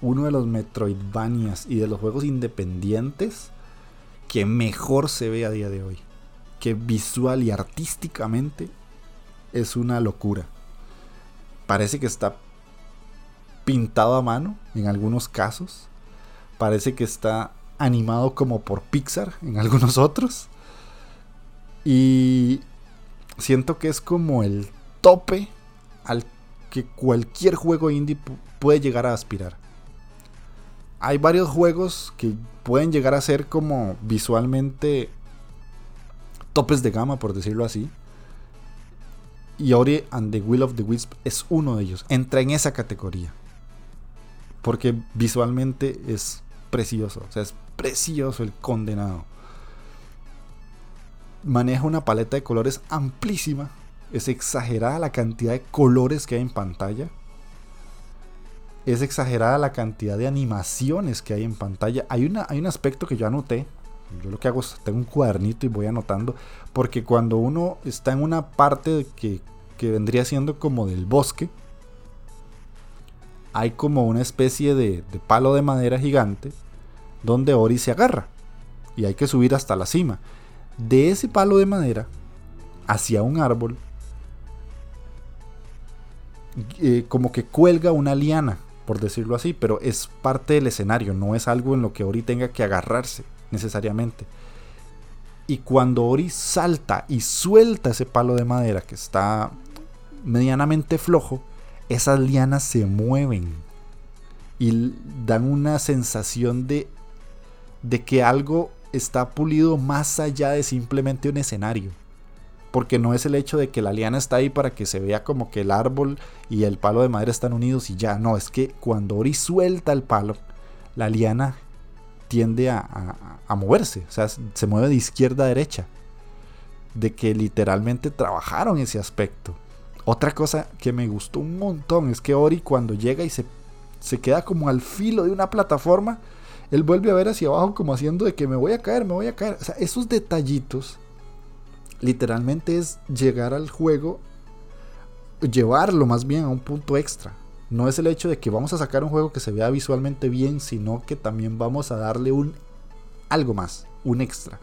uno de los Metroidvanias y de los juegos independientes que mejor se ve a día de hoy. Que visual y artísticamente es una locura. Parece que está pintado a mano en algunos casos. Parece que está animado como por Pixar en algunos otros. Y siento que es como el tope al que cualquier juego indie puede llegar a aspirar. Hay varios juegos que pueden llegar a ser como visualmente topes de gama, por decirlo así. Y Ori and the Will of the Wisp es uno de ellos. Entra en esa categoría porque visualmente es precioso, o sea, es precioso el condenado. Maneja una paleta de colores amplísima, es exagerada la cantidad de colores que hay en pantalla. Es exagerada la cantidad de animaciones que hay en pantalla. Hay, una, hay un aspecto que yo anoté. Yo lo que hago es tengo un cuadernito y voy anotando. Porque cuando uno está en una parte que, que vendría siendo como del bosque, hay como una especie de, palo de madera gigante donde Ori se agarra y hay que subir hasta la cima. De ese palo de madera hacia un árbol, eh, como que cuelga una liana, por decirlo así, pero es parte del escenario, no es algo en lo que Ori tenga que agarrarse necesariamente. Y cuando Ori salta y suelta ese palo de madera que está medianamente flojo, esas lianas se mueven y dan una sensación de, de que algo está pulido más allá de simplemente un escenario. Porque no es el hecho de que la liana está ahí para que se vea como que el árbol y el palo de madera están unidos y ya. No, es que cuando Ori suelta el palo, la liana tiende a, a moverse. O sea, se mueve de izquierda a derecha. De que literalmente trabajaron ese aspecto. Otra cosa que me gustó un montón es que Ori cuando llega y se, se queda como al filo de una plataforma, él vuelve a ver hacia abajo como haciendo de que me voy a caer, me voy a caer. O sea, esos detallitos literalmente es llegar al juego, llevarlo más bien a un punto extra. No es el hecho de que vamos a sacar un juego que se vea visualmente bien, sino que también vamos a darle un algo más, un extra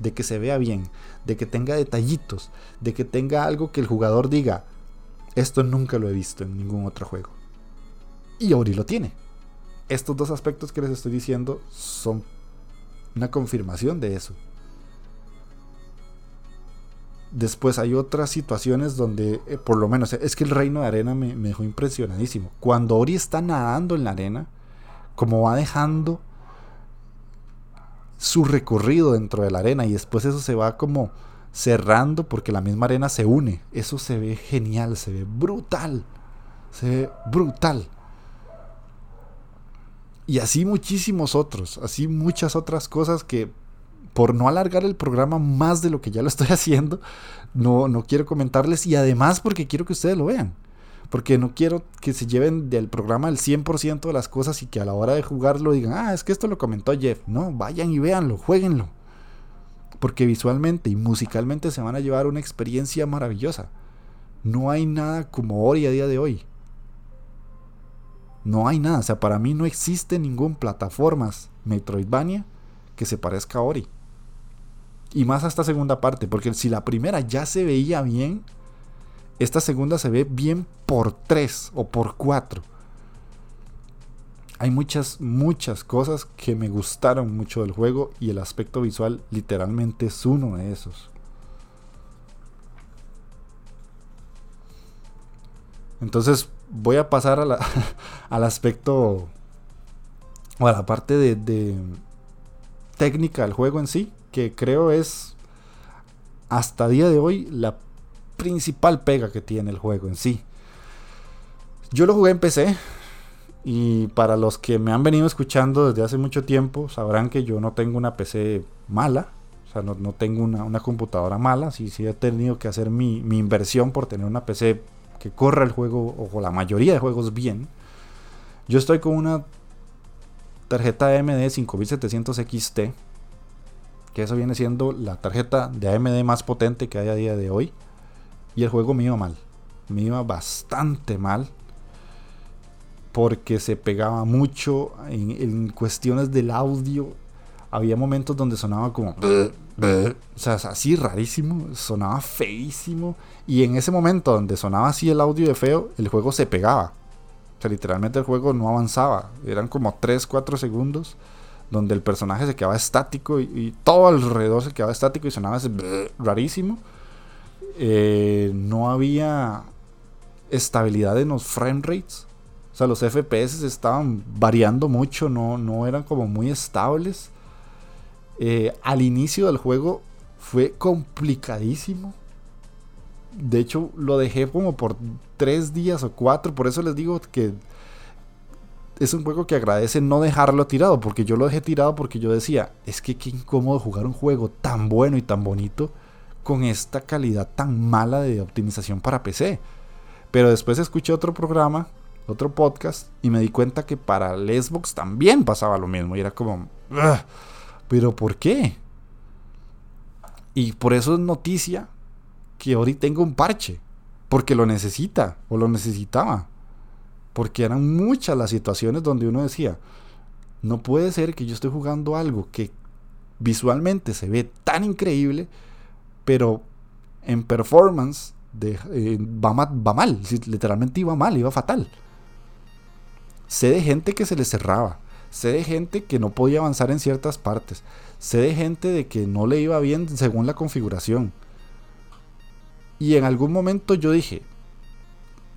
de que se vea bien, de que tenga detallitos, de que tenga algo que el jugador diga, esto nunca lo he visto en ningún otro juego. Y Ori lo tiene. Estos dos aspectos que les estoy diciendo son una confirmación de eso. Después hay otras situaciones donde, eh, por lo menos, es que el reino de arena me, me dejó impresionadísimo. Cuando Ori está nadando en la arena, como va dejando su recorrido dentro de la arena y después eso se va como cerrando porque la misma arena se une. Eso se ve genial, se ve brutal. Se ve brutal. Y así muchísimos otros, así muchas otras cosas que por no alargar el programa más de lo que ya lo estoy haciendo, no, no quiero comentarles y además porque quiero que ustedes lo vean porque no quiero que se lleven del programa el 100% de las cosas y que a la hora de jugarlo digan, ah, es que esto lo comentó Jeff. No, vayan y véanlo, jueguenlo. Porque visualmente y musicalmente se van a llevar una experiencia maravillosa. No hay nada como Ori a día de hoy. No hay nada, o sea, para mí no existe ningún plataformas Metroidvania que se parezca a Ori. Y más a esta segunda parte, porque si la primera ya se veía bien, esta segunda se ve bien por 3 o por 4. Hay muchas, muchas cosas que me gustaron mucho del juego y el aspecto visual literalmente es uno de esos. Entonces voy a pasar al aspecto o a la parte de, de técnica del juego en sí, que creo es hasta día de hoy la principal pega que tiene el juego en sí. Yo lo jugué en PC y para los que me han venido escuchando desde hace mucho tiempo sabrán que yo no tengo una PC mala. O sea, no, tengo una, computadora mala. Sí, sí he tenido que hacer mi, inversión por tener una PC que corra el juego o la mayoría de juegos bien. Yo estoy con una tarjeta AMD 5700 XT. Que eso viene siendo la tarjeta de AMD más potente que hay a día de hoy. Y el juego me iba mal. Me iba bastante mal. Porque se pegaba mucho en, cuestiones del audio. Había momentos donde sonaba como... O sea, así rarísimo. Sonaba feísimo. Y en ese momento donde sonaba así el audio de feo, el juego se pegaba. O sea, literalmente el juego no avanzaba. Eran como 3, 4 segundos donde el personaje se quedaba estático y, todo alrededor se quedaba estático y sonaba rarísimo. Eh, no había estabilidad en los frame rates. O sea, los FPS estaban variando mucho, no, no eran como muy estables. Eh, al inicio del juego fue complicadísimo. De hecho, lo dejé como por tres días o cuatro. Por eso les digo que es un juego que agradece no dejarlo tirado. Porque yo lo dejé tirado porque yo decía, es que qué incómodo jugar un juego tan bueno y tan bonito con esta calidad tan mala de optimización para PC. Pero después escuché otro programa, otro podcast, y me di cuenta que para el Xbox también pasaba lo mismo. Y era como, ¿pero por qué? Y por eso es noticia que ahorita tengo un parche. Porque lo necesita o lo necesitaba. Porque eran muchas las situaciones donde uno decía, no puede ser que yo esté jugando algo que visualmente se ve tan increíble pero en performance de, eh, va, mal, literalmente iba mal, iba fatal. Sé de gente que se le cerraba, sé de gente que no podía avanzar en ciertas partes, sé de gente de que no le iba bien según la configuración. Y en algún momento yo dije,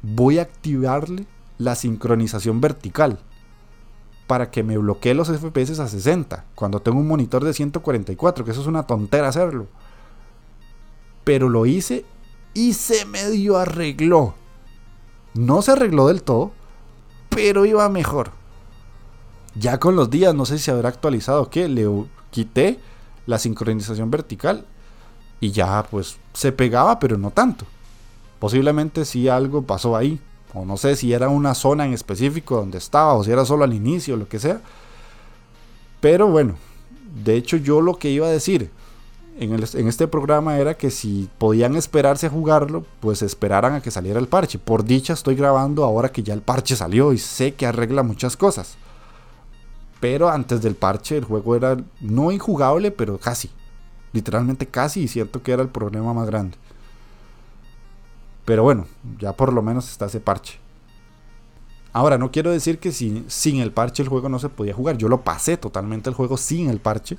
voy a activarle la sincronización vertical para que me bloquee los FPS a 60 cuando tengo un monitor de 144, que eso es una tontera hacerlo. Pero lo hice y se medio arregló. No se arregló del todo, pero iba mejor. Ya con los días, no sé si habrá actualizado que le quité la sincronización vertical y ya pues se pegaba, pero no tanto. Posiblemente si algo pasó ahí, o no sé si era una zona en específico donde estaba, o si era solo al inicio, lo que sea. Pero bueno, de hecho yo lo que iba a decir en, este programa era que si podían esperarse a jugarlo, pues esperaran a que saliera el parche. Por dicha estoy grabando ahora que ya el parche salió y sé que arregla muchas cosas. Pero antes del parche el juego era no injugable, pero casi. Literalmente casi y siento que era el problema más grande. Pero bueno, ya por lo menos está ese parche. Ahora, no quiero decir que si, sin el parche el juego no se podía jugar. Yo lo pasé totalmente el juego sin el parche.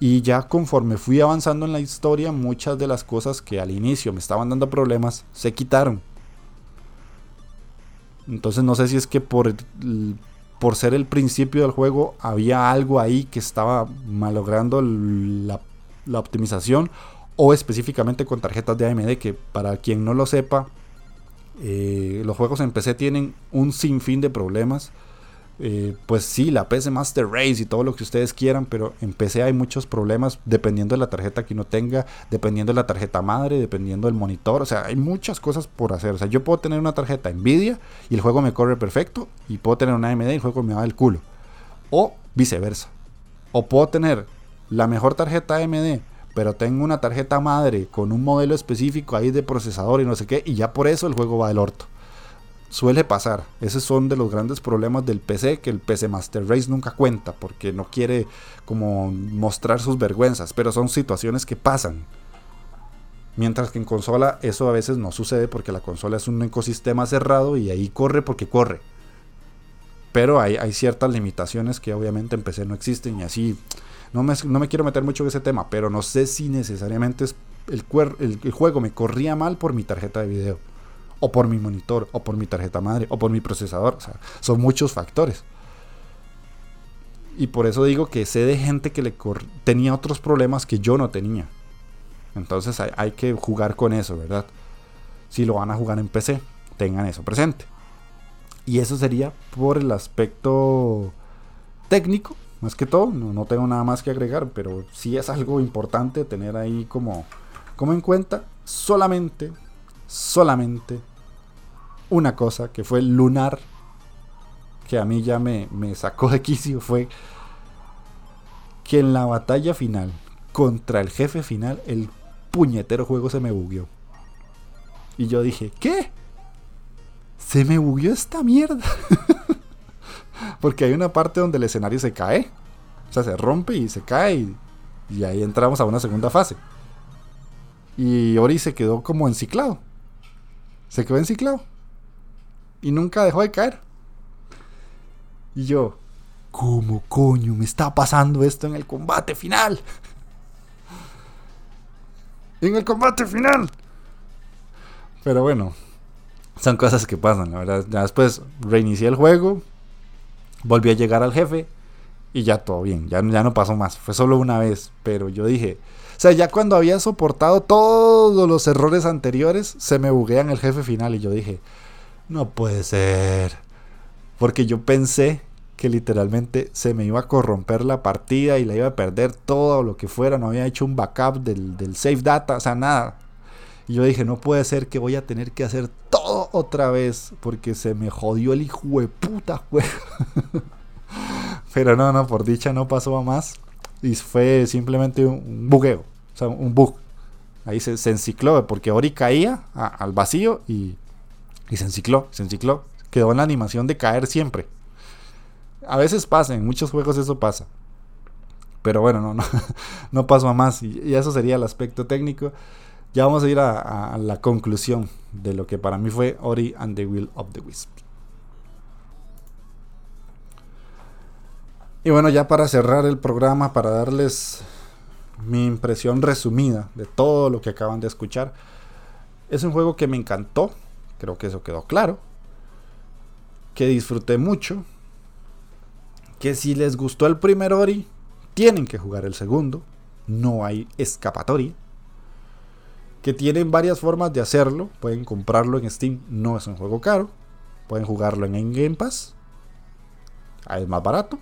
Y ya conforme fui avanzando en la historia, muchas de las cosas que al inicio me estaban dando problemas se quitaron. Entonces no sé si es que por, por ser el principio del juego había algo ahí que estaba malogrando la, la optimización o específicamente con tarjetas de AMD que para quien no lo sepa eh, los juegos en PC tienen un sinfín de problemas eh, pues sí, la PC Master Race y todo lo que ustedes quieran, pero en PC hay muchos problemas dependiendo de la tarjeta que uno tenga, dependiendo de la tarjeta madre, dependiendo del monitor, o sea, hay muchas cosas por hacer. O sea, yo puedo tener una tarjeta Nvidia y el juego me corre perfecto, y puedo tener una AMD y el juego me va del culo, o viceversa. O puedo tener la mejor tarjeta AMD pero tengo una tarjeta madre con un modelo específico ahí de procesador y no sé qué, y ya por eso el juego va del orto. Suele pasar, esos son de los grandes problemas del PC, que el PC Master Race nunca cuenta, porque no quiere como mostrar sus vergüenzas, pero son situaciones que pasan. Mientras que en consola eso a veces no sucede porque la consola es un ecosistema cerrado y ahí corre porque corre. Pero hay, ciertas limitaciones que obviamente en PC no existen y así no me, quiero meter mucho en ese tema, pero no sé si necesariamente es el, el, juego me corría mal por mi tarjeta de video, o por mi monitor, o por mi tarjeta madre, o por mi procesador. Son muchos factores. Y por eso digo que sé de gente que le tenía otros problemas que yo no tenía. Entonces hay, hay, que jugar con eso, ¿verdad? Si lo van a jugar en PC, tengan eso presente. Y eso sería por el aspecto técnico más que todo, no, tengo nada más que agregar, pero sí es algo importante tener ahí como, como en cuenta solamente, solamente una cosa que fue lunar, que a mí ya me, sacó de quicio, fue que en la batalla final contra el jefe final, el puñetero juego se me bugueó. Y yo dije, ¿qué? Se me bugueó esta mierda. Porque hay una parte donde el escenario se cae. O sea, se rompe y se cae. Y, ahí entramos a una segunda fase. Y Ori se quedó como enciclado. Se quedó enciclado. Y nunca dejó de caer. Y yo, ¿cómo coño me está pasando esto en el combate final? en el combate final. Pero bueno, son cosas que pasan, la verdad. Ya después reinicié el juego, Volví a llegar al jefe y ya todo bien, ya, ya no pasó más, fue solo una vez, pero yo dije, o sea, ya cuando había soportado todos los errores anteriores, se me buguean el jefe final y yo dije, no puede ser, porque yo pensé que literalmente se me iba a corromper la partida y la iba a perder todo lo que fuera, no había hecho un backup del, del save data, o sea, nada. Y yo dije, no puede ser que voy a tener que hacer todo otra vez porque se me jodió el hijo de puta juego. Pero no, no, por dicha no pasó a más. Y fue simplemente un bugueo, o sea, un bug. Ahí se, se encicló, porque Ori caía al vacío y, y se encicló, se encicló. Quedó en la animación de caer siempre. A veces pasa, en muchos juegos eso pasa. Pero bueno, no, no, no pasó a más. Y, eso sería el aspecto técnico. Ya vamos a ir a, la conclusión de lo que para mí fue Ori and the Will of the Wisp. Y bueno, ya para cerrar el programa, para darles mi impresión resumida de todo lo que acaban de escuchar, es un juego que me encantó, creo que eso quedó claro, que disfruté mucho, que si les gustó el primer Ori, tienen que jugar el segundo, no hay escapatoria, que tienen varias formas de hacerlo, pueden comprarlo en Steam, no es un juego caro, pueden jugarlo en Game Pass, ahí es más barato,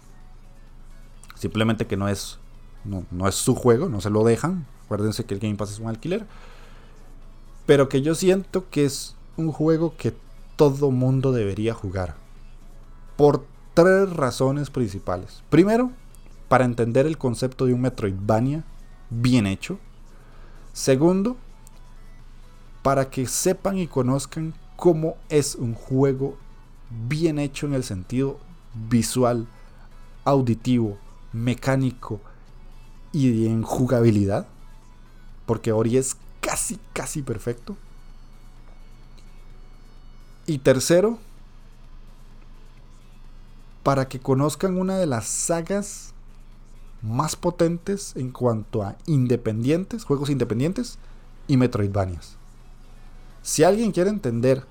Simplemente que no es, no, es su juego, no se lo dejan. Acuérdense que el Game Pass es un alquiler. Pero que yo siento que es un juego que todo mundo debería jugar. Por tres razones principales. Primero, para entender el concepto de un Metroidvania bien hecho. Segundo, para que sepan y conozcan cómo es un juego bien hecho en el sentido visual, auditivo, mecánico y en jugabilidad. Porque Ori es casi, casi perfecto. Y tercero, para que conozcan una de las sagas más potentes en cuanto a independientes, juegos independientes y Metroidvanias. Si alguien quiere entender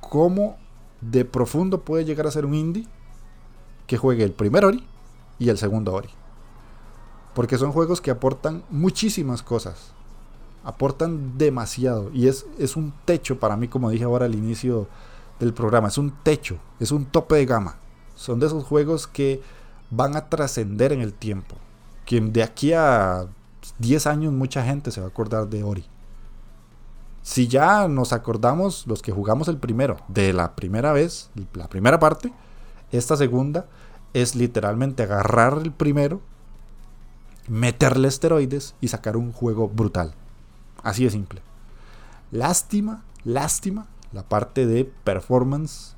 cómo de profundo puede llegar a ser un indie, que juegue el primer Ori y el segundo Ori. Porque son juegos que aportan muchísimas cosas. Aportan demasiado. Y es, es un techo para mí, como dije ahora al inicio del programa. Es un techo, es un tope de gama. Son de esos juegos que van a trascender en el tiempo. Que de aquí a 10 años mucha gente se va a acordar de Ori. Si ya nos acordamos los que jugamos el primero, de la primera vez, la primera parte, esta segunda es literalmente agarrar el primero, meterle esteroides y sacar un juego brutal. Así de simple. Lástima, lástima la parte de performance.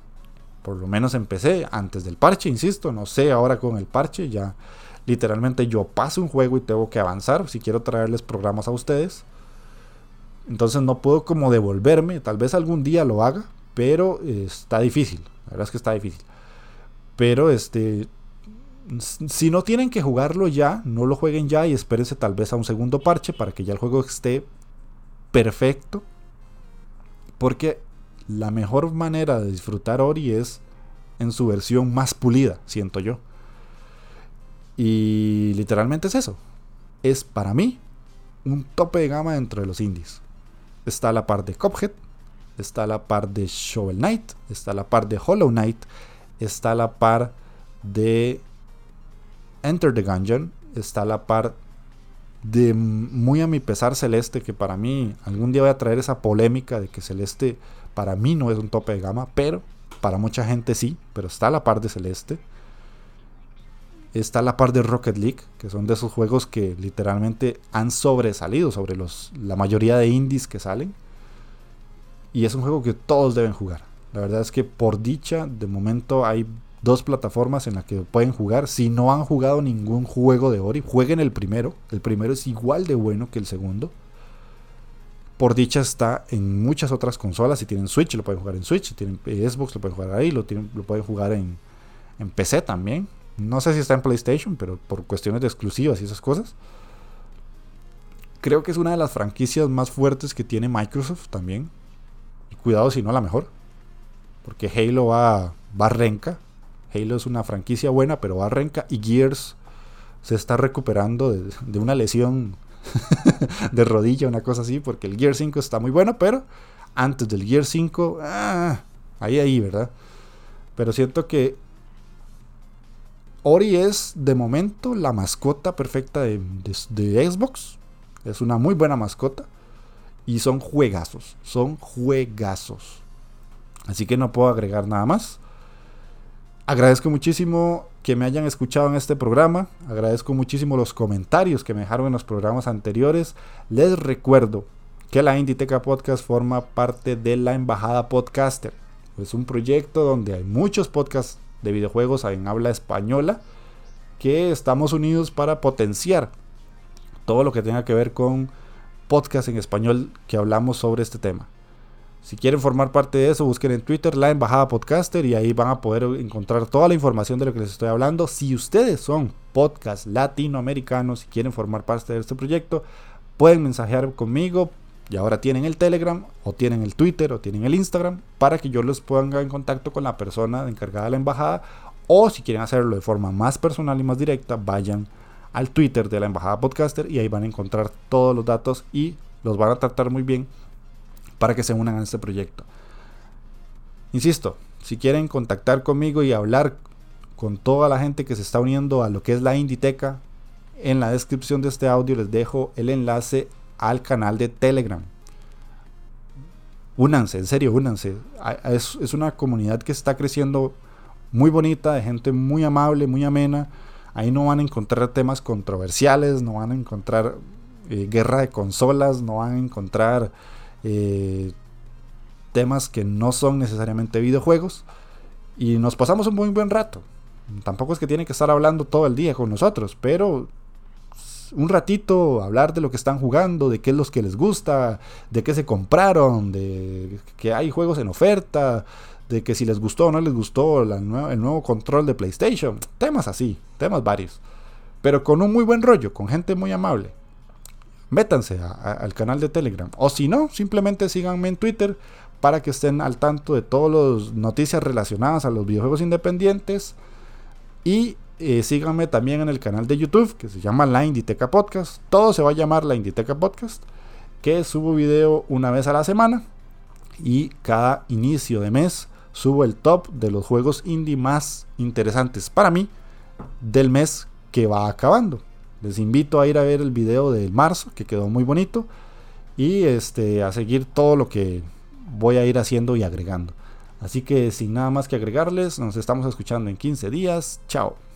Por lo menos empecé antes del parche, insisto. No sé ahora con el parche. Ya literalmente yo paso un juego y tengo que avanzar si quiero traerles programas a ustedes. Entonces no puedo como devolverme. Tal vez algún día lo haga, pero está difícil. La verdad es que está difícil. Pero este. Si no tienen que jugarlo ya, no lo jueguen ya y espérense tal vez a un segundo parche para que ya el juego esté perfecto. Porque la mejor manera de disfrutar Ori es en su versión más pulida, siento yo. Y literalmente es eso. Es para mí un tope de gama dentro de los indies. Está la par de Cuphead, está la par de Shovel Knight, está la par de Hollow Knight, está la par de Enter the Gungeon, está la par de muy a mi pesar Celeste, que para mí algún día voy a traer esa polémica de que Celeste para mí no es un tope de gama, pero para mucha gente sí, pero está la par de Celeste. Está la par de Rocket League, que son de esos juegos que literalmente han sobresalido sobre los, la mayoría de indies que salen. Y es un juego que todos deben jugar. La verdad es que por dicha, de momento hay dos plataformas en las que pueden jugar. Si no han jugado ningún juego de Ori, jueguen el primero. El primero es igual de bueno que el segundo. Por dicha está en muchas otras consolas. Si tienen Switch, lo pueden jugar en Switch. Si tienen Xbox, lo pueden jugar ahí. Lo, pueden jugar en, en PC también. No sé si está en PlayStation, pero por cuestiones de exclusivas y esas cosas. Creo que es una de las franquicias más fuertes que tiene Microsoft también. Y cuidado si no la mejor. Porque Halo va, va renca. Halo es una franquicia buena, pero va. Y Gears se está recuperando de, una lesión de rodilla, una cosa así. Porque el Gear 5 está muy bueno, pero antes del Gear 5, ah, ahí, ahí, ¿verdad? Pero siento que Ori es de momento la mascota perfecta de, de, Xbox. Es una muy buena mascota. Y son juegazos. Son juegazos. Así que no puedo agregar nada más. Agradezco muchísimo que me hayan escuchado en este programa. Agradezco muchísimo los comentarios que me dejaron en los programas anteriores. Les recuerdo que la Inditeca Podcast forma parte de la Embajada Podcaster. Es un proyecto donde hay muchos podcasts de videojuegos en habla española que estamos unidos para potenciar todo lo que tenga que ver con podcast en español que hablamos sobre este tema. Si quieren formar parte de eso, busquen en Twitter la Embajada Podcaster y ahí van a poder encontrar toda la información de lo que les estoy hablando. Si ustedes son podcast latinoamericanos y quieren formar parte de este proyecto, pueden mensajear conmigo. Y ahora tienen el Telegram, o tienen el Twitter, o tienen el Instagram, para que yo les ponga en contacto con la persona encargada de la embajada. O si quieren hacerlo de forma más personal y más directa, vayan al Twitter de la Embajada Podcaster y ahí van a encontrar todos los datos y los van a tratar muy bien para que se unan a este proyecto. Insisto, si quieren contactar conmigo y hablar con toda la gente que se está uniendo a lo que es la Inditeca, en la descripción de este audio les dejo el enlace al canal de Telegram. Únanse, en serio, únanse. Es, es una comunidad que está creciendo muy bonita, de gente muy amable, muy amena. Ahí no van a encontrar temas controversiales, no van a encontrar eh, guerra de consolas, no van a encontrar eh, temas que no son necesariamente videojuegos y nos pasamos un muy buen rato. Tampoco es que tienen que estar hablando todo el día con nosotros, pero un ratito hablar de lo que están jugando, de qué es lo que les gusta, de qué se compraron, de que hay juegos en oferta, de que si les gustó o no les gustó el nuevo control de PlayStation, temas así, temas varios, pero con un muy buen rollo, con gente muy amable métanse al canal de Telegram. O si no, simplemente síganme en Twitter para que estén al tanto de todas las noticias relacionadas a los videojuegos independientes. Y eh, síganme también en el canal de YouTube que se llama La Inditeca Podcast. Todo se va a llamar La Inditeca Podcast. Que subo video una vez a la semana. Y cada inicio de mes subo el top de los juegos indie más interesantes para mí del mes que va acabando. Les invito a ir a ver el video de marzo, que quedó muy bonito, y este, a seguir todo lo que voy a ir haciendo y agregando. Así que sin nada más que agregarles, nos estamos escuchando en 15 días. Chao.